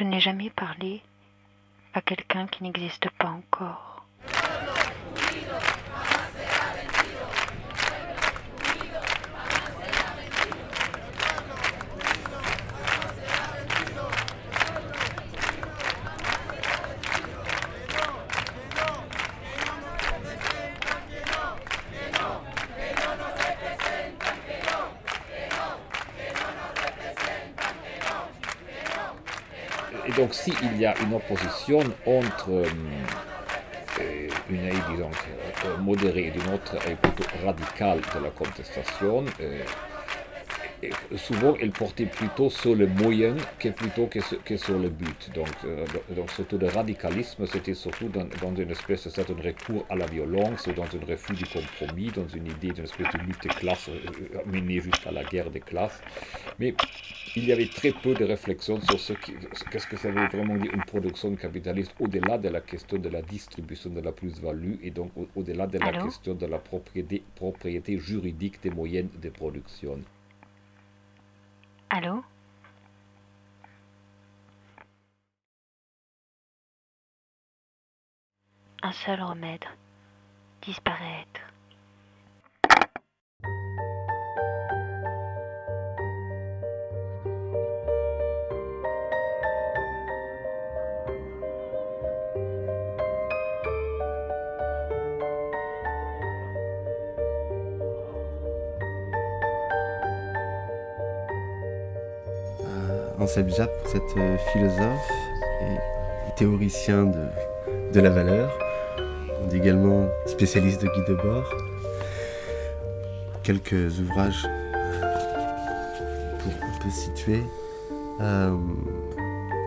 Je n'ai jamais parlé à quelqu'un qui n'existe pas encore. Et donc, s'il y a une opposition entre euh, euh, une aide, disons, euh, modérée et une autre est plutôt radicale de la contestation, souvent elle portait plutôt sur le moyen que plutôt que sur, le but. Donc, surtout le radicalisme, c'était surtout dans, une espèce de certain recours à la violence, dans un refus du compromis, dans une idée d'une espèce de lutte de classe menée jusqu'à la guerre des classes. Mais il y avait très peu de réflexion sur ce qu'est-ce que ça veut vraiment dire une production capitaliste au-delà de la question de la distribution de la plus-value et donc au- au-delà de la question de la propriété, propriété juridique des moyens de production. Allô Un seul remède. Disparaître. Ansel Jap, euh, philosophe et théoricien de, de la valeur. Également spécialiste de Guy Debord. Quelques ouvrages pour un peu situer. Euh,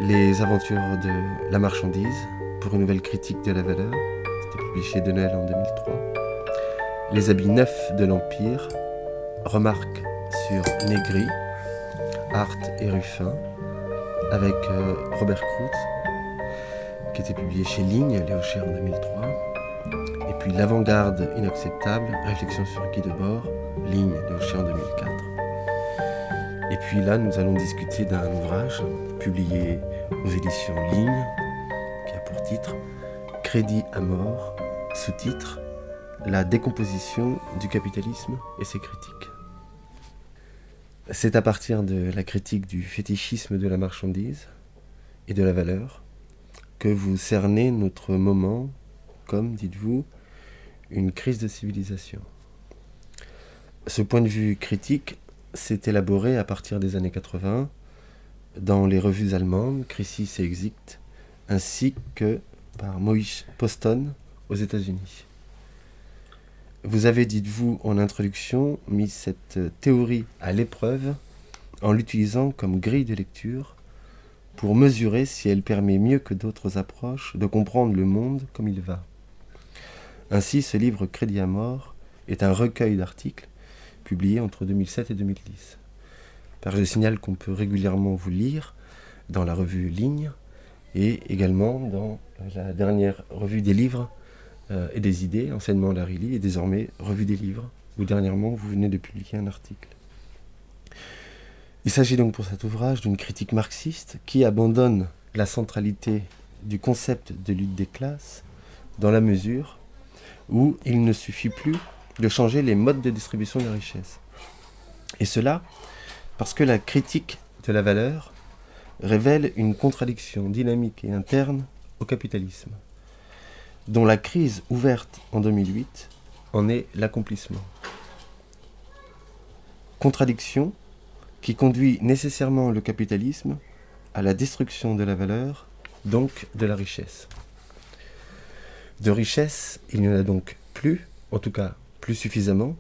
les aventures de la marchandise pour une nouvelle critique de la valeur. C'était publié chez Denel en 2003. Les habits neufs de l'Empire. Remarques sur Négri. Art et Ruffin, avec euh, Robert Crout, qui était publié chez Ligne, Léo Cher en 2003. Et puis L'avant-garde inacceptable, réflexion sur Guy Debord, Ligne, Léo Cher en 2004. Et puis là, nous allons discuter d'un ouvrage publié aux éditions Ligne, qui a pour titre Crédit à mort, sous-titre La décomposition du capitalisme et ses critiques. C'est à partir de la critique du fétichisme de la marchandise et de la valeur que vous cernez notre moment comme, dites-vous, une crise de civilisation. Ce point de vue critique s'est élaboré à partir des années 80 dans les revues allemandes Crisis et Exit, ainsi que par Moïse Poston aux États-Unis. Vous avez, dites-vous, en introduction, mis cette théorie à l'épreuve en l'utilisant comme grille de lecture pour mesurer si elle permet mieux que d'autres approches de comprendre le monde comme il va. Ainsi, ce livre Crédit à mort est un recueil d'articles publiés entre 2007 et 2010. Par je signale qu'on peut régulièrement vous lire dans la revue Ligne et également dans la dernière revue des livres euh, et des idées, enseignement Lee, et désormais revue des livres, où dernièrement vous venez de publier un article. Il s'agit donc pour cet ouvrage d'une critique marxiste qui abandonne la centralité du concept de lutte des classes dans la mesure où il ne suffit plus de changer les modes de distribution de la richesse. Et cela parce que la critique de la valeur révèle une contradiction dynamique et interne au capitalisme dont la crise ouverte en 2008 en est l'accomplissement. Contradiction qui conduit nécessairement le capitalisme à la destruction de la valeur, donc de la richesse. De richesse, il n'y en a donc plus, en tout cas plus suffisamment,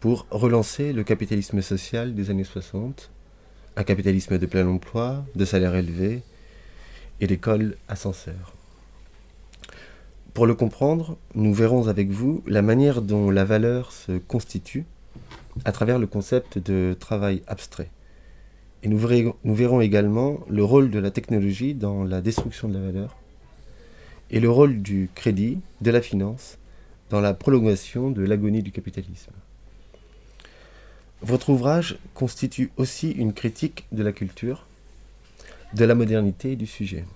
pour relancer le capitalisme social des années 60, un capitalisme de plein emploi, de salaire élevé et d'école ascenseur. Pour le comprendre, nous verrons avec vous la manière dont la valeur se constitue à travers le concept de travail abstrait. Et nous verrons, également le rôle de la technologie dans la destruction de la valeur et le rôle du crédit, de la finance, dans la prolongation de l'agonie du capitalisme. Votre ouvrage constitue aussi une critique de la culture, de la modernité et du sujet.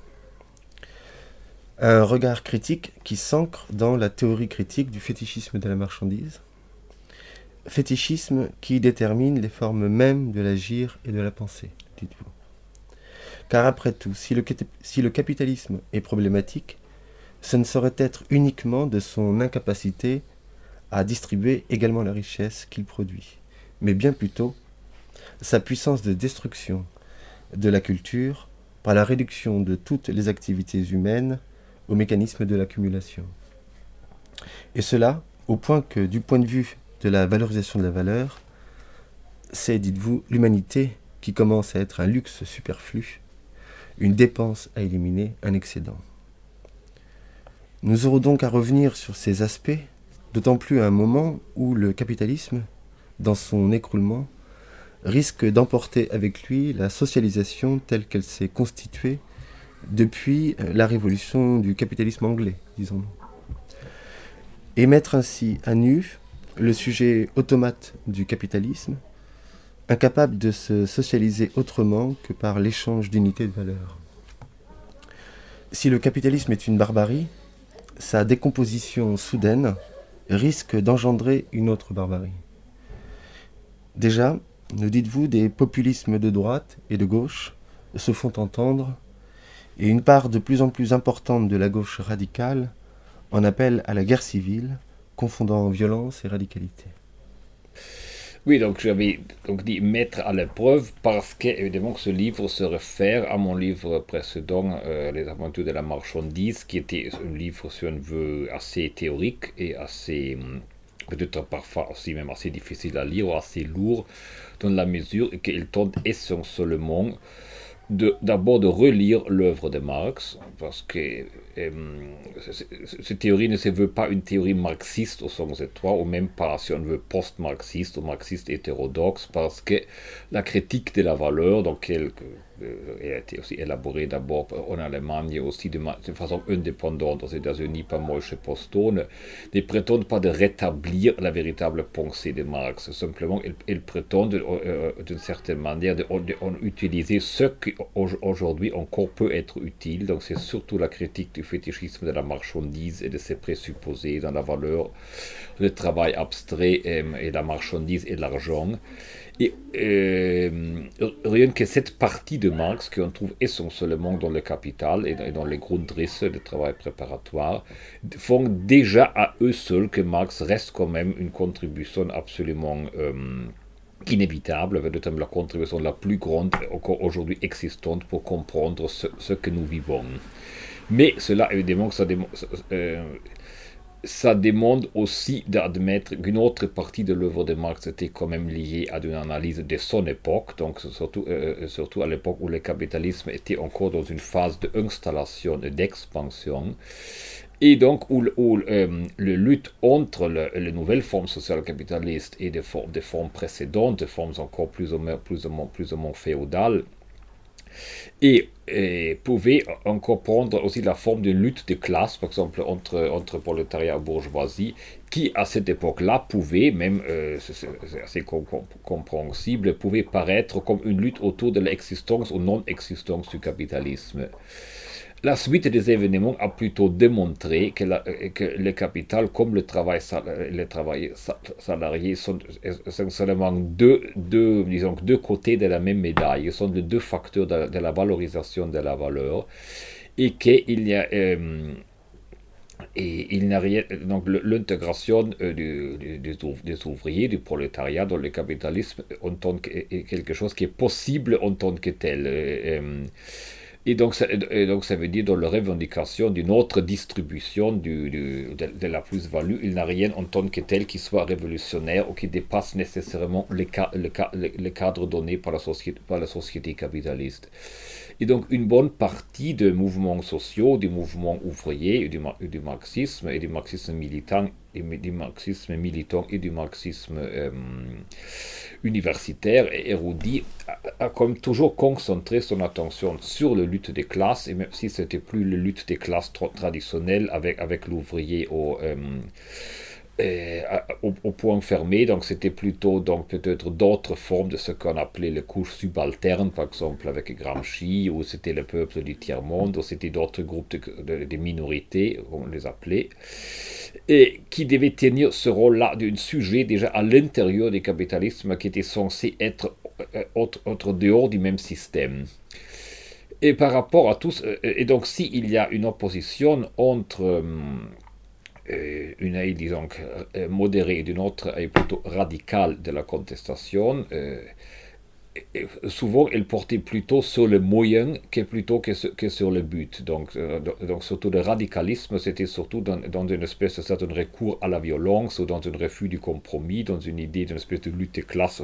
Un regard critique qui s'ancre dans la théorie critique du fétichisme de la marchandise, fétichisme qui détermine les formes mêmes de l'agir et de la pensée, dites-vous. Car après tout, si le, si le capitalisme est problématique, ce ne saurait être uniquement de son incapacité à distribuer également la richesse qu'il produit, mais bien plutôt sa puissance de destruction de la culture par la réduction de toutes les activités humaines au mécanisme de l'accumulation. Et cela au point que, du point de vue de la valorisation de la valeur, c'est, dites-vous, l'humanité qui commence à être un luxe superflu, une dépense à éliminer, un excédent. Nous aurons donc à revenir sur ces aspects, d'autant plus à un moment où le capitalisme, dans son écroulement, risque d'emporter avec lui la socialisation telle qu'elle s'est constituée depuis la révolution du capitalisme anglais, disons-nous. Et mettre ainsi à nu le sujet automate du capitalisme, incapable de se socialiser autrement que par l'échange d'unités de valeur. Si le capitalisme est une barbarie, sa décomposition soudaine risque d'engendrer une autre barbarie. Déjà, nous dites-vous, des populismes de droite et de gauche se font entendre, et une part de plus en plus importante de la gauche radicale en appelle à la guerre civile, confondant violence et radicalité. Oui, donc j'avais donc dit mettre à l'épreuve parce que évidemment ce livre se réfère à mon livre précédent, euh, Les aventures de la marchandise, qui était un livre sur un vœu assez théorique et assez hum, peut-être parfois aussi même assez difficile à lire assez lourd dans la mesure qu'il tente essentiellement d'abord de, relire l'œuvre de Marx, parce que euh, cette théorie ne se veut pas une théorie marxiste au sens étroit, ou même pas si on veut post-marxiste ou marxiste hétérodoxe, parce que la critique de la valeur, donc elle, euh, elle a été aussi élaborée d'abord en Allemagne aussi de, de, façon indépendante aux États-Unis par Moshe Postone, ne prétendent pas de rétablir la véritable pensée de Marx. Simplement, ils, prétendent euh, euh, d'une certaine manière d'utiliser ce qui aujourd'hui encore peut être utile. Donc, c'est surtout la critique du fétichisme de la marchandise et de ses présupposés dans la valeur, le travail abstrait et la marchandise et l'argent. Et euh, rien que cette partie de Marx qu'on trouve essentiellement dans le Capital et dans les Grundrisse de travail préparatoire font déjà à eux seuls que Marx reste quand même une contribution absolument euh, inévitable, notamment la contribution la plus grande encore aujourd'hui existante pour comprendre ce, que nous vivons. Mais cela, évidemment, ça, euh, ça demande aussi d'admettre qu'une autre partie de l'œuvre de Marx était quand même liée à une analyse de son époque, donc surtout, euh, surtout à l'époque où le capitalisme était encore dans une phase d'installation et d'expansion, et donc où, où euh, le lutte entre les nouvelles formes sociales capitalistes et des, formes, précédentes, des formes encore plus ou moins, plus ou moins féodales, et, pouvait encore prendre aussi la forme d'une lutte de classe, par exemple entre, entre prolétariat et bourgeoisie, qui à cette époque-là pouvait, même euh, c'est assez compréhensible, pouvait paraître comme une lutte autour de l'existence ou non-existence du capitalisme. La suite des événements a plutôt démontré que, le capital, comme le travail, les travailleurs salariés, sont essentiellement deux, disons, deux côtés de la même médaille. Ils sont les deux facteurs de, la valorisation de la valeur. Et qu'il y a. Euh, et il n'y a rien. Donc, l'intégration euh, des ouvriers, du prolétariat dans le capitalisme que, est quelque chose qui est possible en tant que tel. Euh, et donc, ça, donc ça veut dire dans la revendication d'une autre distribution du, de, la plus-value, il n'a rien en tant que tel qui soit révolutionnaire ou qui dépasse nécessairement le, le, cadre donné par la, société, par la société capitaliste. Et donc une bonne partie des mouvements sociaux, du mouvement ouvrier, du, du marxisme et du marxisme militant, du marxisme militant et du marxisme euh, universitaire et érudit a, toujours concentré son attention sur la lutte des classes, et même si ce n'était plus la lutte des classes traditionnelle avec, avec l'ouvrier au... Euh, au, au, point fermé, donc c'était plutôt donc peut-être d'autres formes de ce qu'on appelait les couches subalternes, par exemple avec Gramsci, ou c'était le peuple du tiers-monde, ou c'était d'autres groupes de, de, minorités, on les appelait, et qui devaient tenir ce rôle-là d'un sujet déjà à l'intérieur du capitalisme qui était censé être autre, autre dehors du même système. Et par rapport à tous, et donc s'il y a une opposition entre euh, une aide, disons, euh, modérée et d'une autre est plutôt radicale de la contestation, euh, souvent elle portait plutôt sur le moyen que plutôt que, sur le but. Donc, donc surtout le radicalisme, c'était surtout dans, une espèce de recours à la violence ou dans un refus du compromis, dans une idée d'une espèce de lutte de classe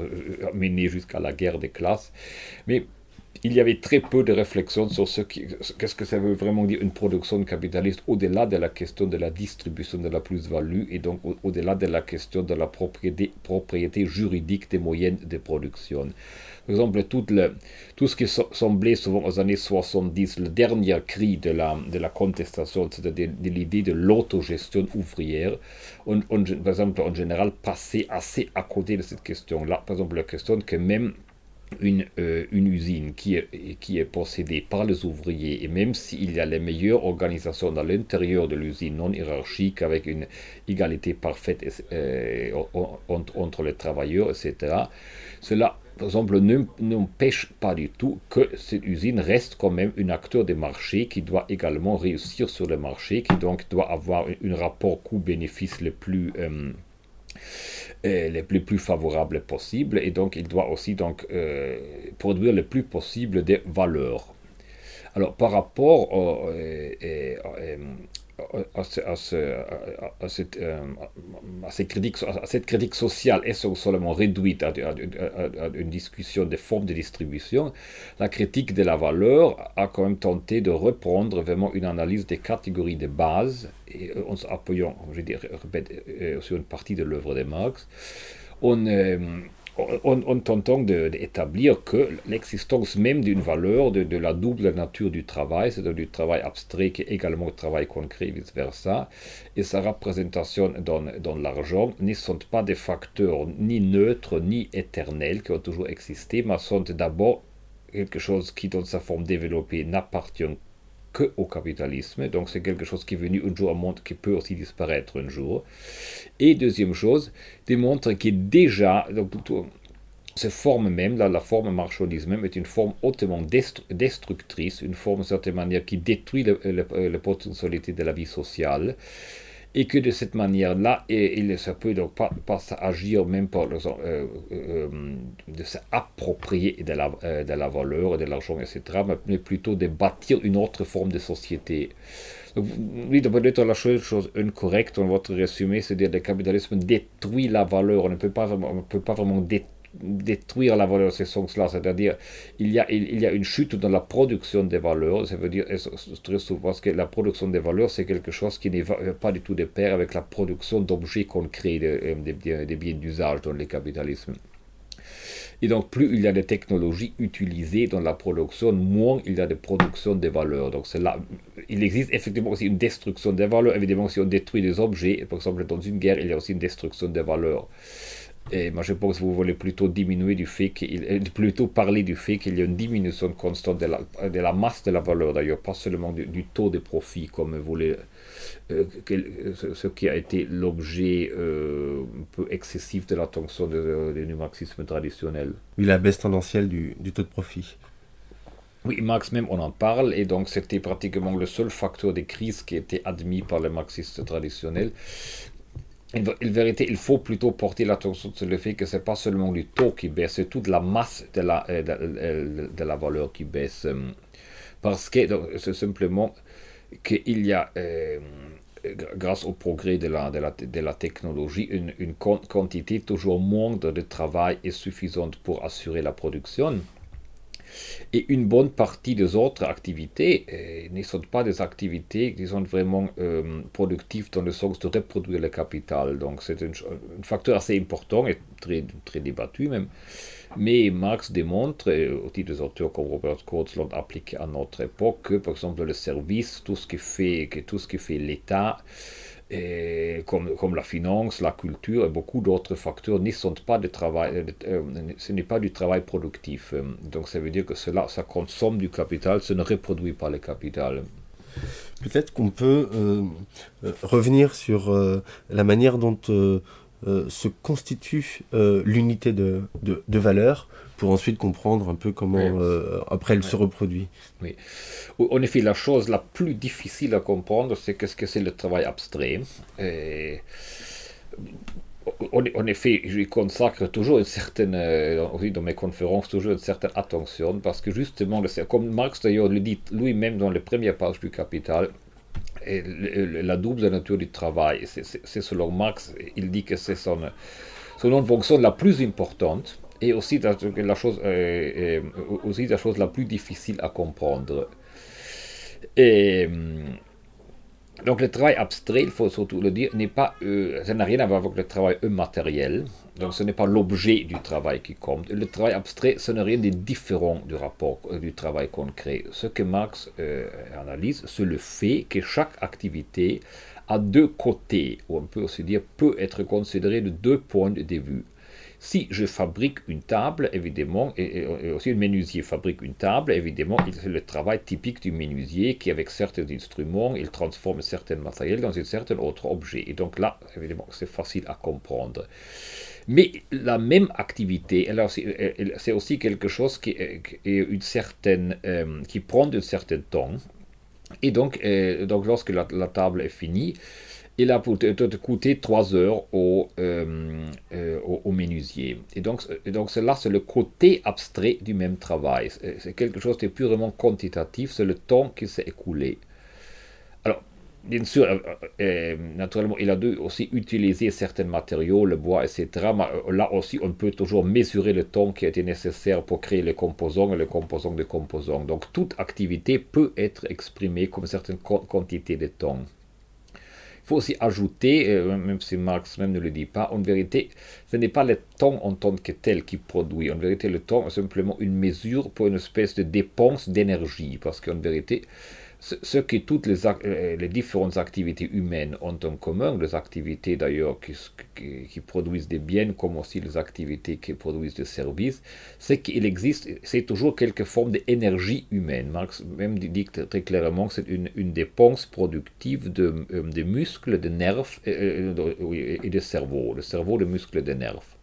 menée jusqu'à la guerre des classes. Mais il y avait très peu de réflexion sur ce qu'est-ce que ça veut vraiment dire une production capitaliste au-delà de la question de la distribution de la plus-value et donc au-delà de la question de la propriété, propriété juridique des moyens de production. Par exemple, tout, le, tout ce qui semblait souvent aux années 70 le dernier cri de la, de la contestation, c'est-à-dire de, l'idée de l'autogestion ouvrière, on, par exemple, en général, passait assez à côté de cette question-là. Par exemple, la question que même une, euh, une, usine qui est, qui est possédée par les ouvriers, et même s'il y a les meilleures organisations à l'intérieur de l'usine non hiérarchique, avec une égalité parfaite euh, entre, entre, les travailleurs, etc., cela, par exemple, n'empêche pas du tout que cette usine reste quand même un acteur des marchés qui doit également réussir sur le marché, qui donc doit avoir un, rapport coût-bénéfice le plus... Euh, les plus, plus favorables possibles et donc il doit aussi donc euh, produire le plus possible des valeurs. Alors par rapport au, cette, à, cette critique, sociale est seulement réduite à, une discussion des formes de distribution, la critique de la valeur a quand même tenté de reprendre vraiment une analyse des catégories de base, et euh, en s'appuyant, je dirais, euh, sur une partie de l'œuvre de Marx. Euh, en, tentant d'établir que l'existence même d'une valeur, de, la double nature du travail, c'est-à-dire du travail abstrait qui est également travail concret, vice-versa, et sa représentation dans, dans l'argent ne sont pas des facteurs ni neutres ni éternels qui ont toujours existé, mais sont d'abord quelque chose qui, dans sa forme développée, n'appartient que au capitalisme. Donc c'est quelque chose qui est venu un jour au monde qui peut aussi disparaître un jour. Et deuxième chose, démontre que déjà, donc, cette forme même, là, la forme marchandise même, est une forme hautement destructrice, une forme de certaine manière qui détruit la potentialité de la vie sociale et que de cette manière-là, il ça peut donc pas, pas agir même par euh, euh, euh, de s'approprier de la, de la valeur, de l'argent, etc., mais plutôt de bâtir une autre forme de société. Donc, oui, peut-être la chose incorrecte dans votre résumé, c'est-à-dire que le capitalisme détruit la valeur. On ne peut pas, on ne peut pas vraiment détruire détruire la valeur de ces sens-là, c'est-à-dire il y, a, il, y a une chute dans la production des valeurs, ça veut dire très souvent que la production des valeurs c'est quelque chose qui n'est pas du tout de pair avec la production d'objets concrets, des de, de biens d'usage dans le capitalisme. Et donc, plus il y a de technologies utilisées dans la production, moins il y a de production des valeurs. Donc, là, il existe effectivement aussi une destruction des valeurs. Évidemment, si on détruit des objets, par exemple dans une guerre, il y a aussi une destruction des valeurs. Et moi, je pense que vous voulez plutôt diminuer du fait qu'il, euh, plutôt parler du fait qu'il y a une diminution constante de la, de la masse de la valeur, d'ailleurs, pas seulement du, taux de profit, comme voulez, euh, ce qui a été l'objet euh, un peu excessif de l'attention du marxisme traditionnel. Oui, la baisse tendancielle du, du taux de profit. Oui, Marx même, on en parle, et donc c'était pratiquement le seul facteur de crise qui était admis par les marxistes traditionnels en vérité, il faut plutôt porter l'attention sur le fait que ce n'est pas seulement le taux qui baisse, c'est toute la masse de la, euh, euh, de, la valeur qui baisse. Euh, parce que c'est simplement qu'il y a, grâce au progrès de la, de la, de la technologie, une, une quantité toujours moindre de travail est suffisante pour assurer la production. Et une bonne partie des autres activités euh, ne sont pas des activités qui sont vraiment euh, productives dans le sens de reproduire le capital. Donc c'est un, facteur assez important et très, très débattu même. Mais Marx démontre, et aussi des auteurs comme Robert Kurz l'ont appliqué à notre époque, que par exemple le service, tout ce qui fait, tout ce qui fait l'État, comme, comme, la finance, la culture et beaucoup d'autres facteurs ne sont pas de travail, euh, ce n'est pas du travail productif. Donc ça veut dire que cela, ça consomme du capital, ça ne reproduit pas le capital. Peut-être qu'on peut, euh, euh, revenir sur la manière dont se constitue l'unité de, de, de, valeur pour ensuite comprendre un peu comment après elle se reproduit. Oui. En effet, la chose la plus difficile à comprendre, c'est qu'est-ce que c'est le travail abstrait. Et en, effet, je consacre toujours une certaine, euh, aussi dans mes conférences, toujours une certaine attention, parce que justement, comme Marx d'ailleurs le dit lui-même dans les premières pages du Capital, et la double nature du travail, c'est selon Marx, il dit que c'est son, son fonction la plus importante et aussi la, chose, euh, aussi la chose la plus difficile à comprendre. Et donc le travail abstrait, il faut surtout le dire, n'est pas, euh, ça n'a rien à voir avec le travail matériel. Donc ce n'est pas l'objet du travail qui compte. Le travail abstrait, ce n'est rien de différent du rapport euh, du travail concret. Ce que Marx euh, analyse, c'est le fait que chaque activité a deux côtés, ou on peut aussi dire peut être considérée de deux points de vue. Si je fabrique une table, évidemment, et, aussi le menuisier fabrique une table, évidemment, c'est le travail typique du menuisier qui, avec certains instruments, il transforme certains matériels dans un certain autre objet. Et donc là, évidemment, c'est facile à comprendre. Mais la même activité, c'est aussi quelque chose qui, est une certaine, euh, qui prend un certain temps. Et donc, euh, donc lorsque la, table est finie, il a coûté 3 heures au, euh, euh, menuisier. Et donc, donc cela, c'est le côté abstrait du même travail. C'est quelque chose de purement quantitatif, c'est le temps qui s'est écoulé. Alors, bien sûr, euh, naturellement, il a dû aussi utiliser certains matériaux, le bois, etc. Mais là aussi, on peut toujours mesurer le temps qui a été nécessaire pour créer les composants et les composants de composants. Donc, toute activité peut être exprimée comme une certaine quantité de temps. Faut aussi ajouter, euh, même si Marx même ne le dit pas, en vérité, ce n'est pas le temps en tant que tel qui produit. En vérité, le temps est simplement une mesure pour une espèce de dépense d'énergie. Parce qu'en vérité, ce que toutes les, euh, les, différentes activités humaines ont en commun, les activités d'ailleurs qui, produisent des biens comme aussi les activités qui produisent des services, c'est qu'il existe, c'est toujours quelque forme d'énergie humaine. Marx même dit très clairement que c'est une, dépense productive de, euh, de muscles, de nerfs euh, et, de cerveau, le cerveau, de muscles, de nerfs.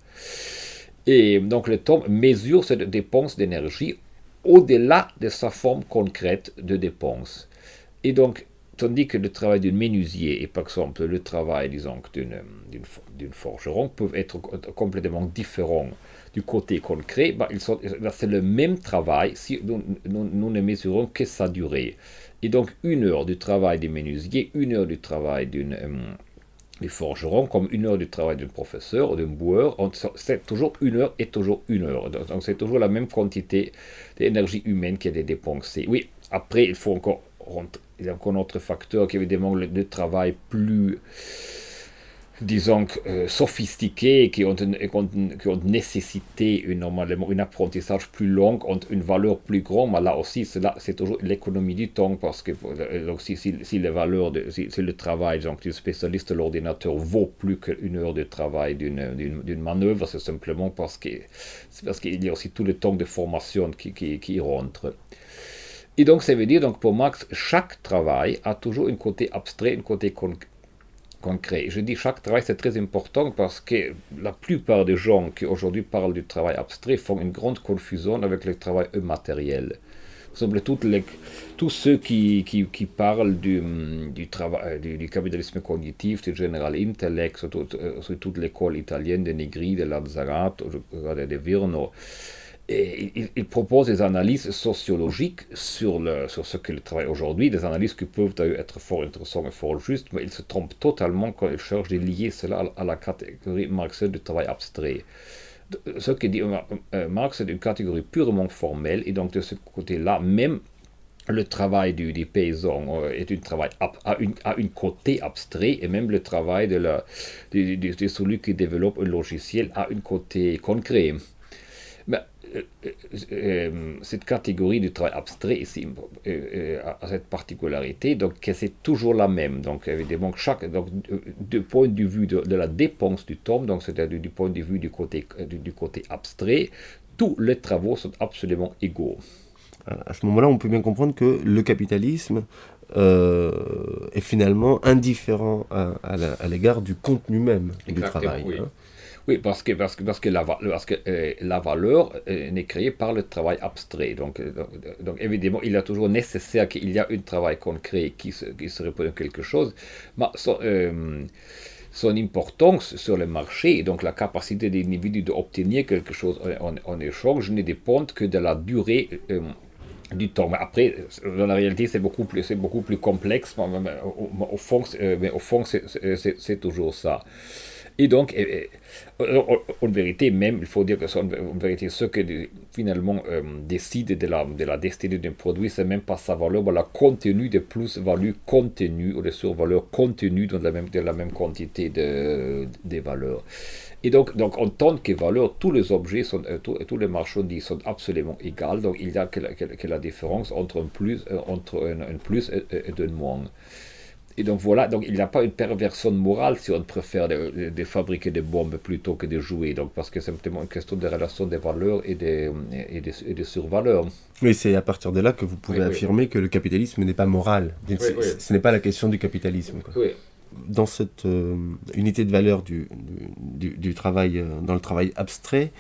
Et donc le temps mesure cette dépense d'énergie au-delà de sa forme concrète de dépense. Et donc, tandis que le travail d'un menuisier et par exemple le travail, disons, d'une forgeron peuvent être complètement différents du côté concret, bah, c'est le même travail si nous, ne mesurons que sa durée. Et donc, une heure du travail du menuisier, une heure du travail d'une les forgerons, comme une heure du travail d'un professeur ou d'un boueur, c'est toujours une heure et toujours une heure. Donc c'est toujours la même quantité d'énergie humaine qui est dépensée. Oui, après, il faut encore, il y a encore un autre facteur qui est évidemment le, le travail plus disons, euh, sophistiqués, qui ont, qui ont nécessité une, normalement un apprentissage plus long, ont une valeur plus grande, mais là aussi, c'est toujours l'économie du temps, parce que euh, donc, si, si, si, les valeurs de, si, le travail du spécialiste de l'ordinateur vaut plus qu'une heure de travail d'une manœuvre, c'est simplement parce qu'il parce y a aussi tout le temps de formation qui, qui, qui rentre. Et donc, ça veut dire, donc, pour Marx, chaque travail a toujours un côté abstrait, un côté concret Je dis chaque travail, c'est très important parce que la plupart des gens qui aujourd'hui parlent du travail abstrait font une grande confusion avec le travail matériel. Semble toutes les, tous ceux qui, parlent du, travail, du, du, capitalisme cognitif, du General Intellect, sur toute l'école italienne de Negri, de Lazzarat, de Virno, il, propose des analyses sociologiques sur, le, sur ce que le travail aujourd'hui, des analyses qui peuvent d'ailleurs être fort intéressantes et fort justes, mais il se trompe totalement quand il cherche de lier cela à, la catégorie marxienne du travail abstrait. Ce que dit euh, Marx, c'est une catégorie purement formelle, et donc de ce côté-là, même le travail du, des paysans euh, est un travail une, à une côté abstrait, et même le travail de, de celui qui développe un logiciel a un côté concret. Mais cette catégorie du travail abstrait ici a cette particularité, donc c'est toujours la même. Donc évidemment, chaque, donc, du point de vue de, la dépense du temps, donc c'est-à-dire du point de vue du côté, du, côté abstrait, tous les travaux sont absolument égaux. À ce moment-là, on peut bien comprendre que le capitalisme euh, est finalement indifférent à, l'égard du contenu même du travail. Oui. Hein. Oui, parce que, parce que, parce que, la, parce que euh, la valeur euh, n'est créée par le travail abstrait. Donc, donc, évidemment, il est toujours nécessaire qu'il y ait un travail concret qui se, qui se quelque chose. Mais son, importance sur le marché, donc la capacité des individus d'obtenir quelque chose en, échange, ne dépend que de la durée du temps. Mais après, dans la réalité, c'est beaucoup plus, beaucoup plus complexe. Mais au fond, c'est toujours ça. Et donc, en vérité, même, il faut dire que en vérité, ce que finalement euh, décide de la, de la destinée d'un produit, c'est même pas sa valeur, mais la contenu de plus-value contenue ou de survaleur contenue dans la même, de la même quantité de, des valeurs. Et donc, donc, en tant que valeur, tous les objets, sont, euh, tous, les marchandises sont absolument égales. Donc, il n'y a que la, que, la, différence entre un plus, euh, entre un, plus et, et un moins. Et donc voilà, donc il n'y a pas une perversion morale si on préfère de, fabriquer des bombes plutôt que de jouer, donc parce que c'est simplement une question de relation des valeurs et des, et des, et des survaleurs. Oui, c'est à partir de là que vous pouvez affirmer que le capitalisme n'est pas moral. ce n'est pas la question du capitalisme. Dans cette euh, unité de valeur du, du, du, travail, euh, dans le travail abstrait,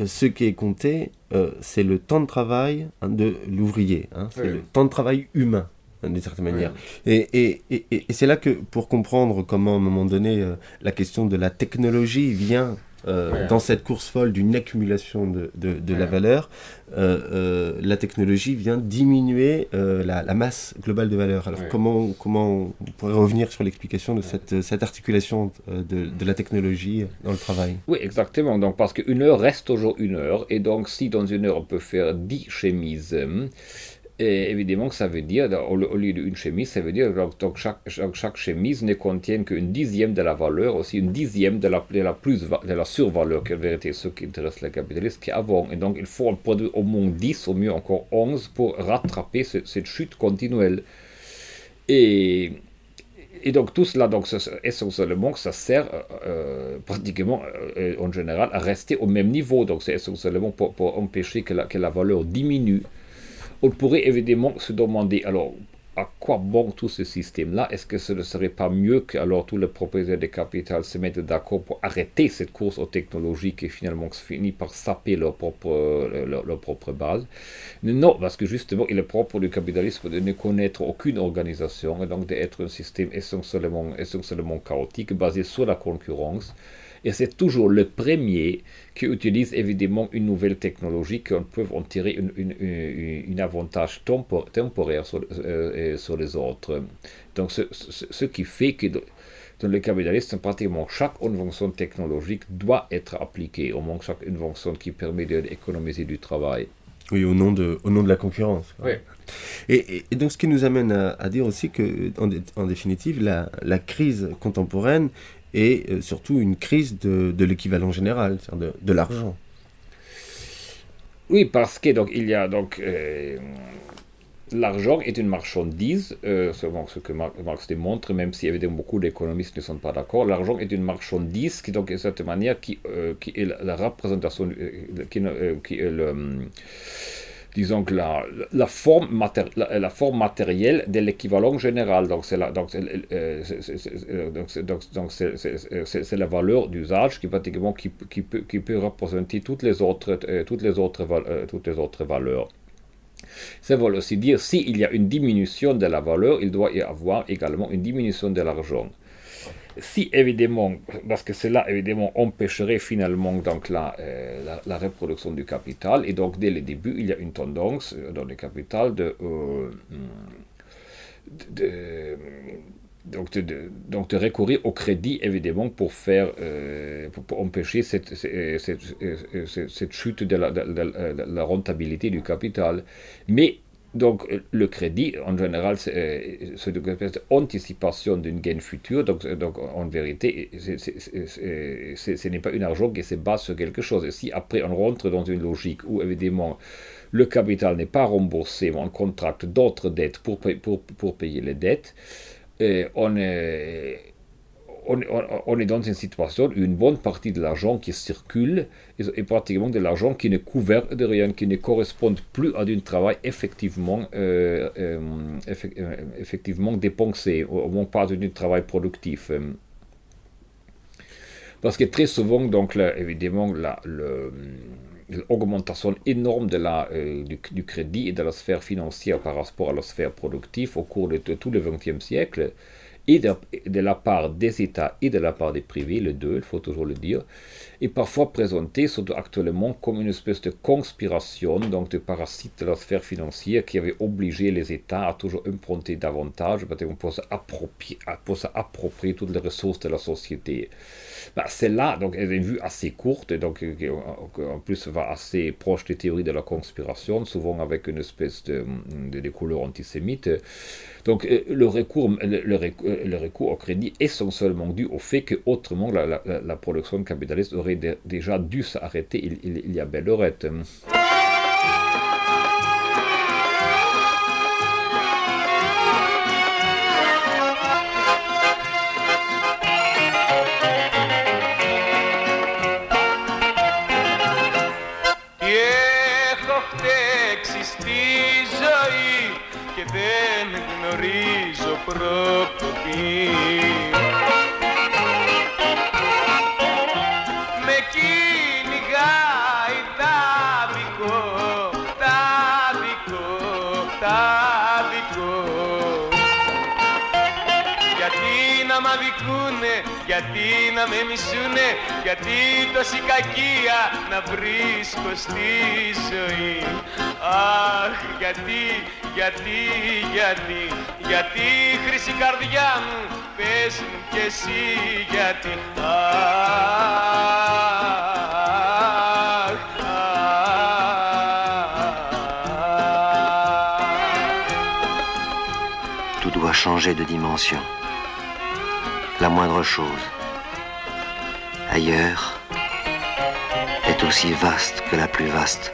euh, ce qui est compté, c'est le temps de travail hein, de l'ouvrier, hein, c'est le temps de travail humain d'une certaine manière. Et, et, et, et c'est là que, pour comprendre comment, à un moment donné, euh, la question de la technologie vient euh, dans cette course folle d'une accumulation de, de, de la valeur, euh, la technologie vient diminuer la, la, masse globale de valeur. Alors comment, comment on pourrait revenir sur l'explication de cette, cette articulation de, de, la technologie dans le travail? Oui, exactement. Donc, parce qu'une heure reste toujours une heure. Et donc, si dans une heure on peut faire 10 chemises, et évidemment, ça veut dire, au, lieu d'une chemise, ça veut dire que chaque, chaque, chemise ne contient qu'une dixième de la valeur, aussi une dixième de la, de la, plus, de la survaleur, qui en vérité ce qui intéresse les capitalistes, qui avant. Et donc, il faut produire au moins 10, au mieux encore 11, pour rattraper cette chute continuelle. Et, et donc, tout cela, donc, essentiellement, ça sert euh, euh, pratiquement, euh, en général, à rester au même niveau. Donc, c'est essentiellement pour, pour empêcher que la, que la valeur diminue. On pourrait évidemment se demander, alors, à quoi bon tout ce système-là? Est-ce que ce ne serait pas mieux que alors tous les propriétaires de capital se mettent d'accord pour arrêter cette course aux technologies qui finalement finit par saper leur propre, leur, propre base? Non, parce que justement, il est propre du capitalisme de ne connaître aucune organisation et donc d'être un système essentiellement, essentiellement chaotique basé sur la concurrence et c'est toujours le premier qui utilise évidemment une nouvelle technologie qu'on peut en tirer un avantage temporaire sur, euh, sur, les autres. Donc ce, ce, qui fait que dans le capitalisme, pratiquement chaque invention technologique doit être appliquée, au moins chaque invention qui permet d'économiser du travail. Oui, au nom de, au nom de la concurrence. Oui. Et, et, donc ce qui nous amène à, dire aussi que, en, en définitive, la, la, crise contemporaine et euh, surtout une crise de, de l'équivalent général, de, de l'argent. Oui, parce que donc il y a donc euh, l'argent est une marchandise, euh, selon ce que Marx démontre, même si évidemment beaucoup d'économistes ne sont pas d'accord. L'argent est une marchandise qui donc de cette manière qui, qui est la, représentation, qui, qui est le disons que la, forme, la, la, forme matérielle de l'équivalent général. Donc, c'est la, la valeur d'usage qui, qui, peut, représenter toutes les autres, euh, euh, toutes les autres valeurs. Ça veut aussi dire s'il y a une diminution de la valeur, il doit y avoir également une diminution de l'argent si évidemment, parce que cela évidemment empêcherait finalement donc la, euh, reproduction du capital, et donc dès le début il y a une tendance euh, dans le capital de, euh, donc, de, donc de recourir au crédit évidemment pour faire pour, empêcher cette, cette, cette, chute de la, de la, rentabilité du capital. Mais donc, le crédit, en général, c'est une espèce d'anticipation d'une gain future. Donc, donc en vérité, ce n'est pas un argent qui se base sur quelque chose. Et si après on rentre dans une logique où, évidemment, le capital n'est pas remboursé, mais on contracte d'autres dettes pour, pour, pour, payer les dettes, on est on, est dans une situation où une bonne partie de l'argent qui circule est, pratiquement de l'argent qui ne couvre de rien, qui ne correspond plus à un travail effectivement, euh, euh, euh, effectivement dépensé, au moins pas d'un travail productif. Parce que très souvent, donc, évidemment, l'augmentation énorme de la, du, crédit et de la sphère financière par rapport à la sphère productive au cours de tout le XXe siècle et de, la part des États et de la part des privés, les deux, il faut toujours le dire, est parfois présenté, surtout actuellement, comme une espèce de conspiration, donc de parasites de la sphère financière qui avait obligé les États à toujours emprunter davantage pour s'approprier, toutes les ressources de la société. Bah, c'est là, donc, une vue assez courte, donc, en plus, va assez proche des théories de la conspiration, souvent avec une espèce de, de, de couleur antisémite. Donc, euh, le recours, le, recours au crédit est essentiellement dû au fait que autrement la production capitaliste aurait déjà dû s'arrêter il, il, il, y a belle lorette. και δεν γνωρίζω προποτή. να με μισούνε, γιατί τόση κακία να βρίσκω στη ζωή. Αχ, γιατί, γιατί, γιατί, γιατί χρυσή καρδιά μου πες μου κι εσύ γιατί Αχ, Tout doit changer de dimension. La moindre chose, ailleurs, est aussi vaste que la plus vaste.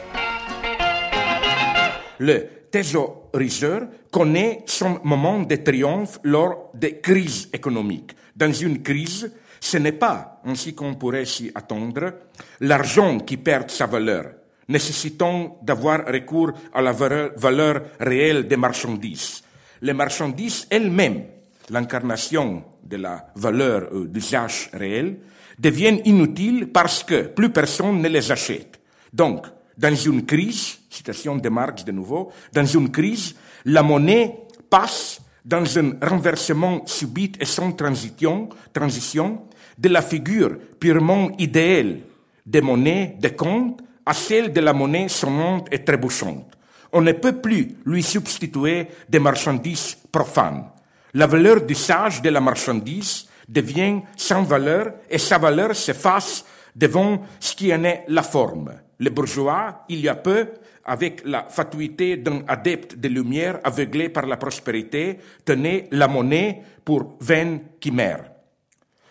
Le thésaurisseur connaît son moment de triomphe lors des crises économiques. Dans une crise, ce n'est pas, ainsi qu'on pourrait s'y attendre, l'argent qui perd sa valeur, nécessitant d'avoir recours à la valeur, réelle des marchandises. Les marchandises elles-mêmes, l'incarnation de la valeur euh, d'usage réel, deviennent inutiles parce que plus personne ne les achète. Donc, dans une crise, citation de Marx de nouveau, dans une crise, la monnaie passe dans un renversement subit et sans transition, transition de la figure purement idéale des monnaies de compte à celle de la monnaie sonnante et trébuchante. On ne peut plus lui substituer des marchandises profanes. La valeur du sage de la marchandise devient sans valeur et sa valeur s'efface devant ce qui en est la forme. Les bourgeois, il y a peu, avec la fatuité d'un adepte des Lumières aveuglé par la prospérité, tenaient la monnaie pour vaine chimère.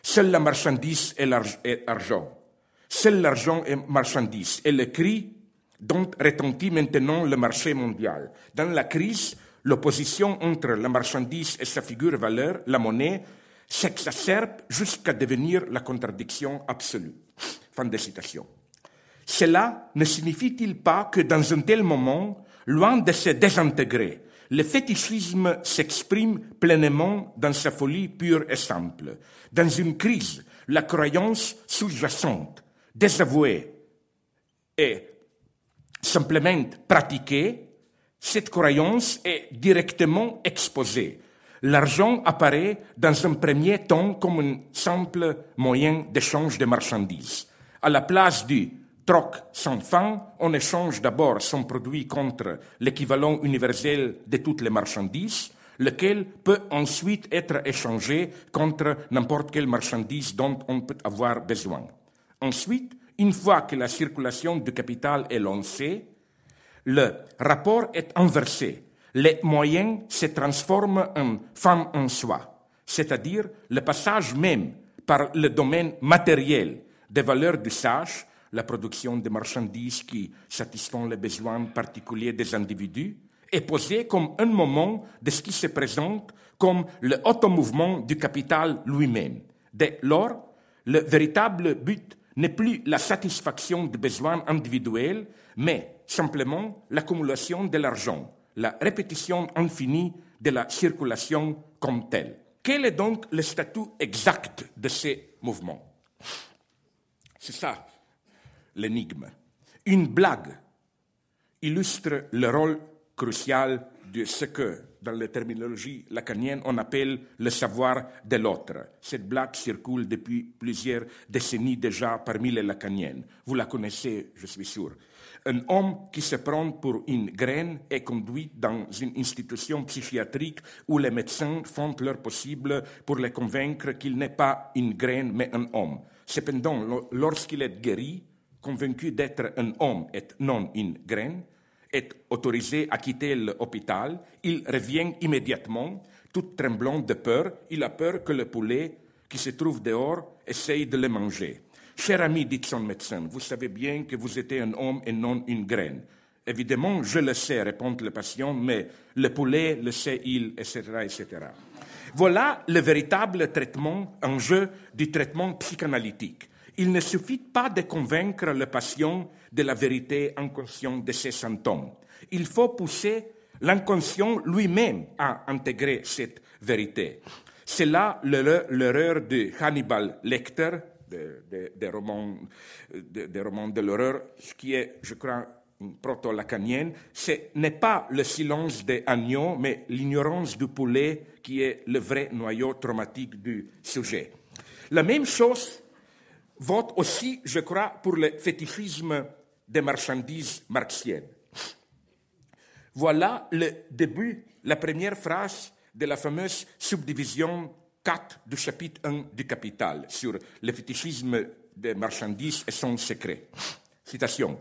Seule la marchandise est l'argent. Seul l'argent est marchandise. Et le cri dont retentit maintenant le marché mondial. Dans la crise, l'opposition entre la marchandise et sa figure valeur, la monnaie, s'exacerbe jusqu'à devenir la contradiction absolue. Fin de citation. Cela ne signifie-t-il pas que dans un tel moment, loin de se désintégrer, le fétichisme s'exprime pleinement dans sa folie pure et simple. Dans une crise, la croyance sous-jacente, désavouée et simplement pratiquée, cette croyance est directement exposée. L'argent apparaît dans un premier temps comme un simple moyen d'échange de marchandises. À la place du troc sans fin, on échange d'abord son produit contre l'équivalent universel de toutes les marchandises, lequel peut ensuite être échangé contre n'importe quelle marchandise dont on peut avoir besoin. Ensuite, une fois que la circulation du capital est lancée, le rapport est inversé. Les moyens se transforment en fin en soi, c'est-à-dire le passage même par le domaine matériel des valeurs d'usage, la production de marchandises qui satisfont les besoins particuliers des individus, est posé comme un moment de ce qui se présente comme le automouvement du capital lui-même. Dès lors, le véritable but n'est plus la satisfaction des besoins individuels, mais simplement l'accumulation de l'argent, la répétition infinie de la circulation comme telle. Quel est donc le statut exact de ces mouvements? C'est ça l'énigme. Une blague illustre le rôle crucial de ce que, dans la terminologie lacanienne, on appelle le savoir de l'autre. Cette blague circule depuis plusieurs décennies déjà parmi les lacaniennes. Vous la connaissez, je suis sûr. Un homme qui se prend pour une graine est conduit dans une institution psychiatrique où les médecins font leur possible pour le convaincre qu'il n'est pas une graine mais un homme. Cependant, lorsqu'il est guéri, convaincu d'être un homme et non une graine, est autorisé à quitter l'hôpital, il revient immédiatement, tout tremblant de peur. Il a peur que le poulet qui se trouve dehors essaye de le manger. Cher ami, dit son médecin, vous savez bien que vous êtes un homme et non une graine. Évidemment, je le sais, répond le patient, mais le poulet le sait-il, etc., etc. Voilà le véritable traitement, enjeu du traitement psychanalytique. Il ne suffit pas de convaincre le patient de la vérité inconsciente de ses symptômes. Il faut pousser l'inconscient lui-même à intégrer cette vérité. C'est là l'erreur de Hannibal Lecter, des romans, de, romans de l'horreur, qui est, je crois, proto-lacanienne, ce n'est pas le silence des agneaux, mais l'ignorance du poulet qui est le vrai noyau traumatique du sujet. La même chose vote aussi, je crois, pour le fétichisme des marchandises marxiennes. Voilà le début, la première phrase de la fameuse subdivision 4 du chapitre 1 du Capital sur le fétichisme des marchandises et son secret. Citation.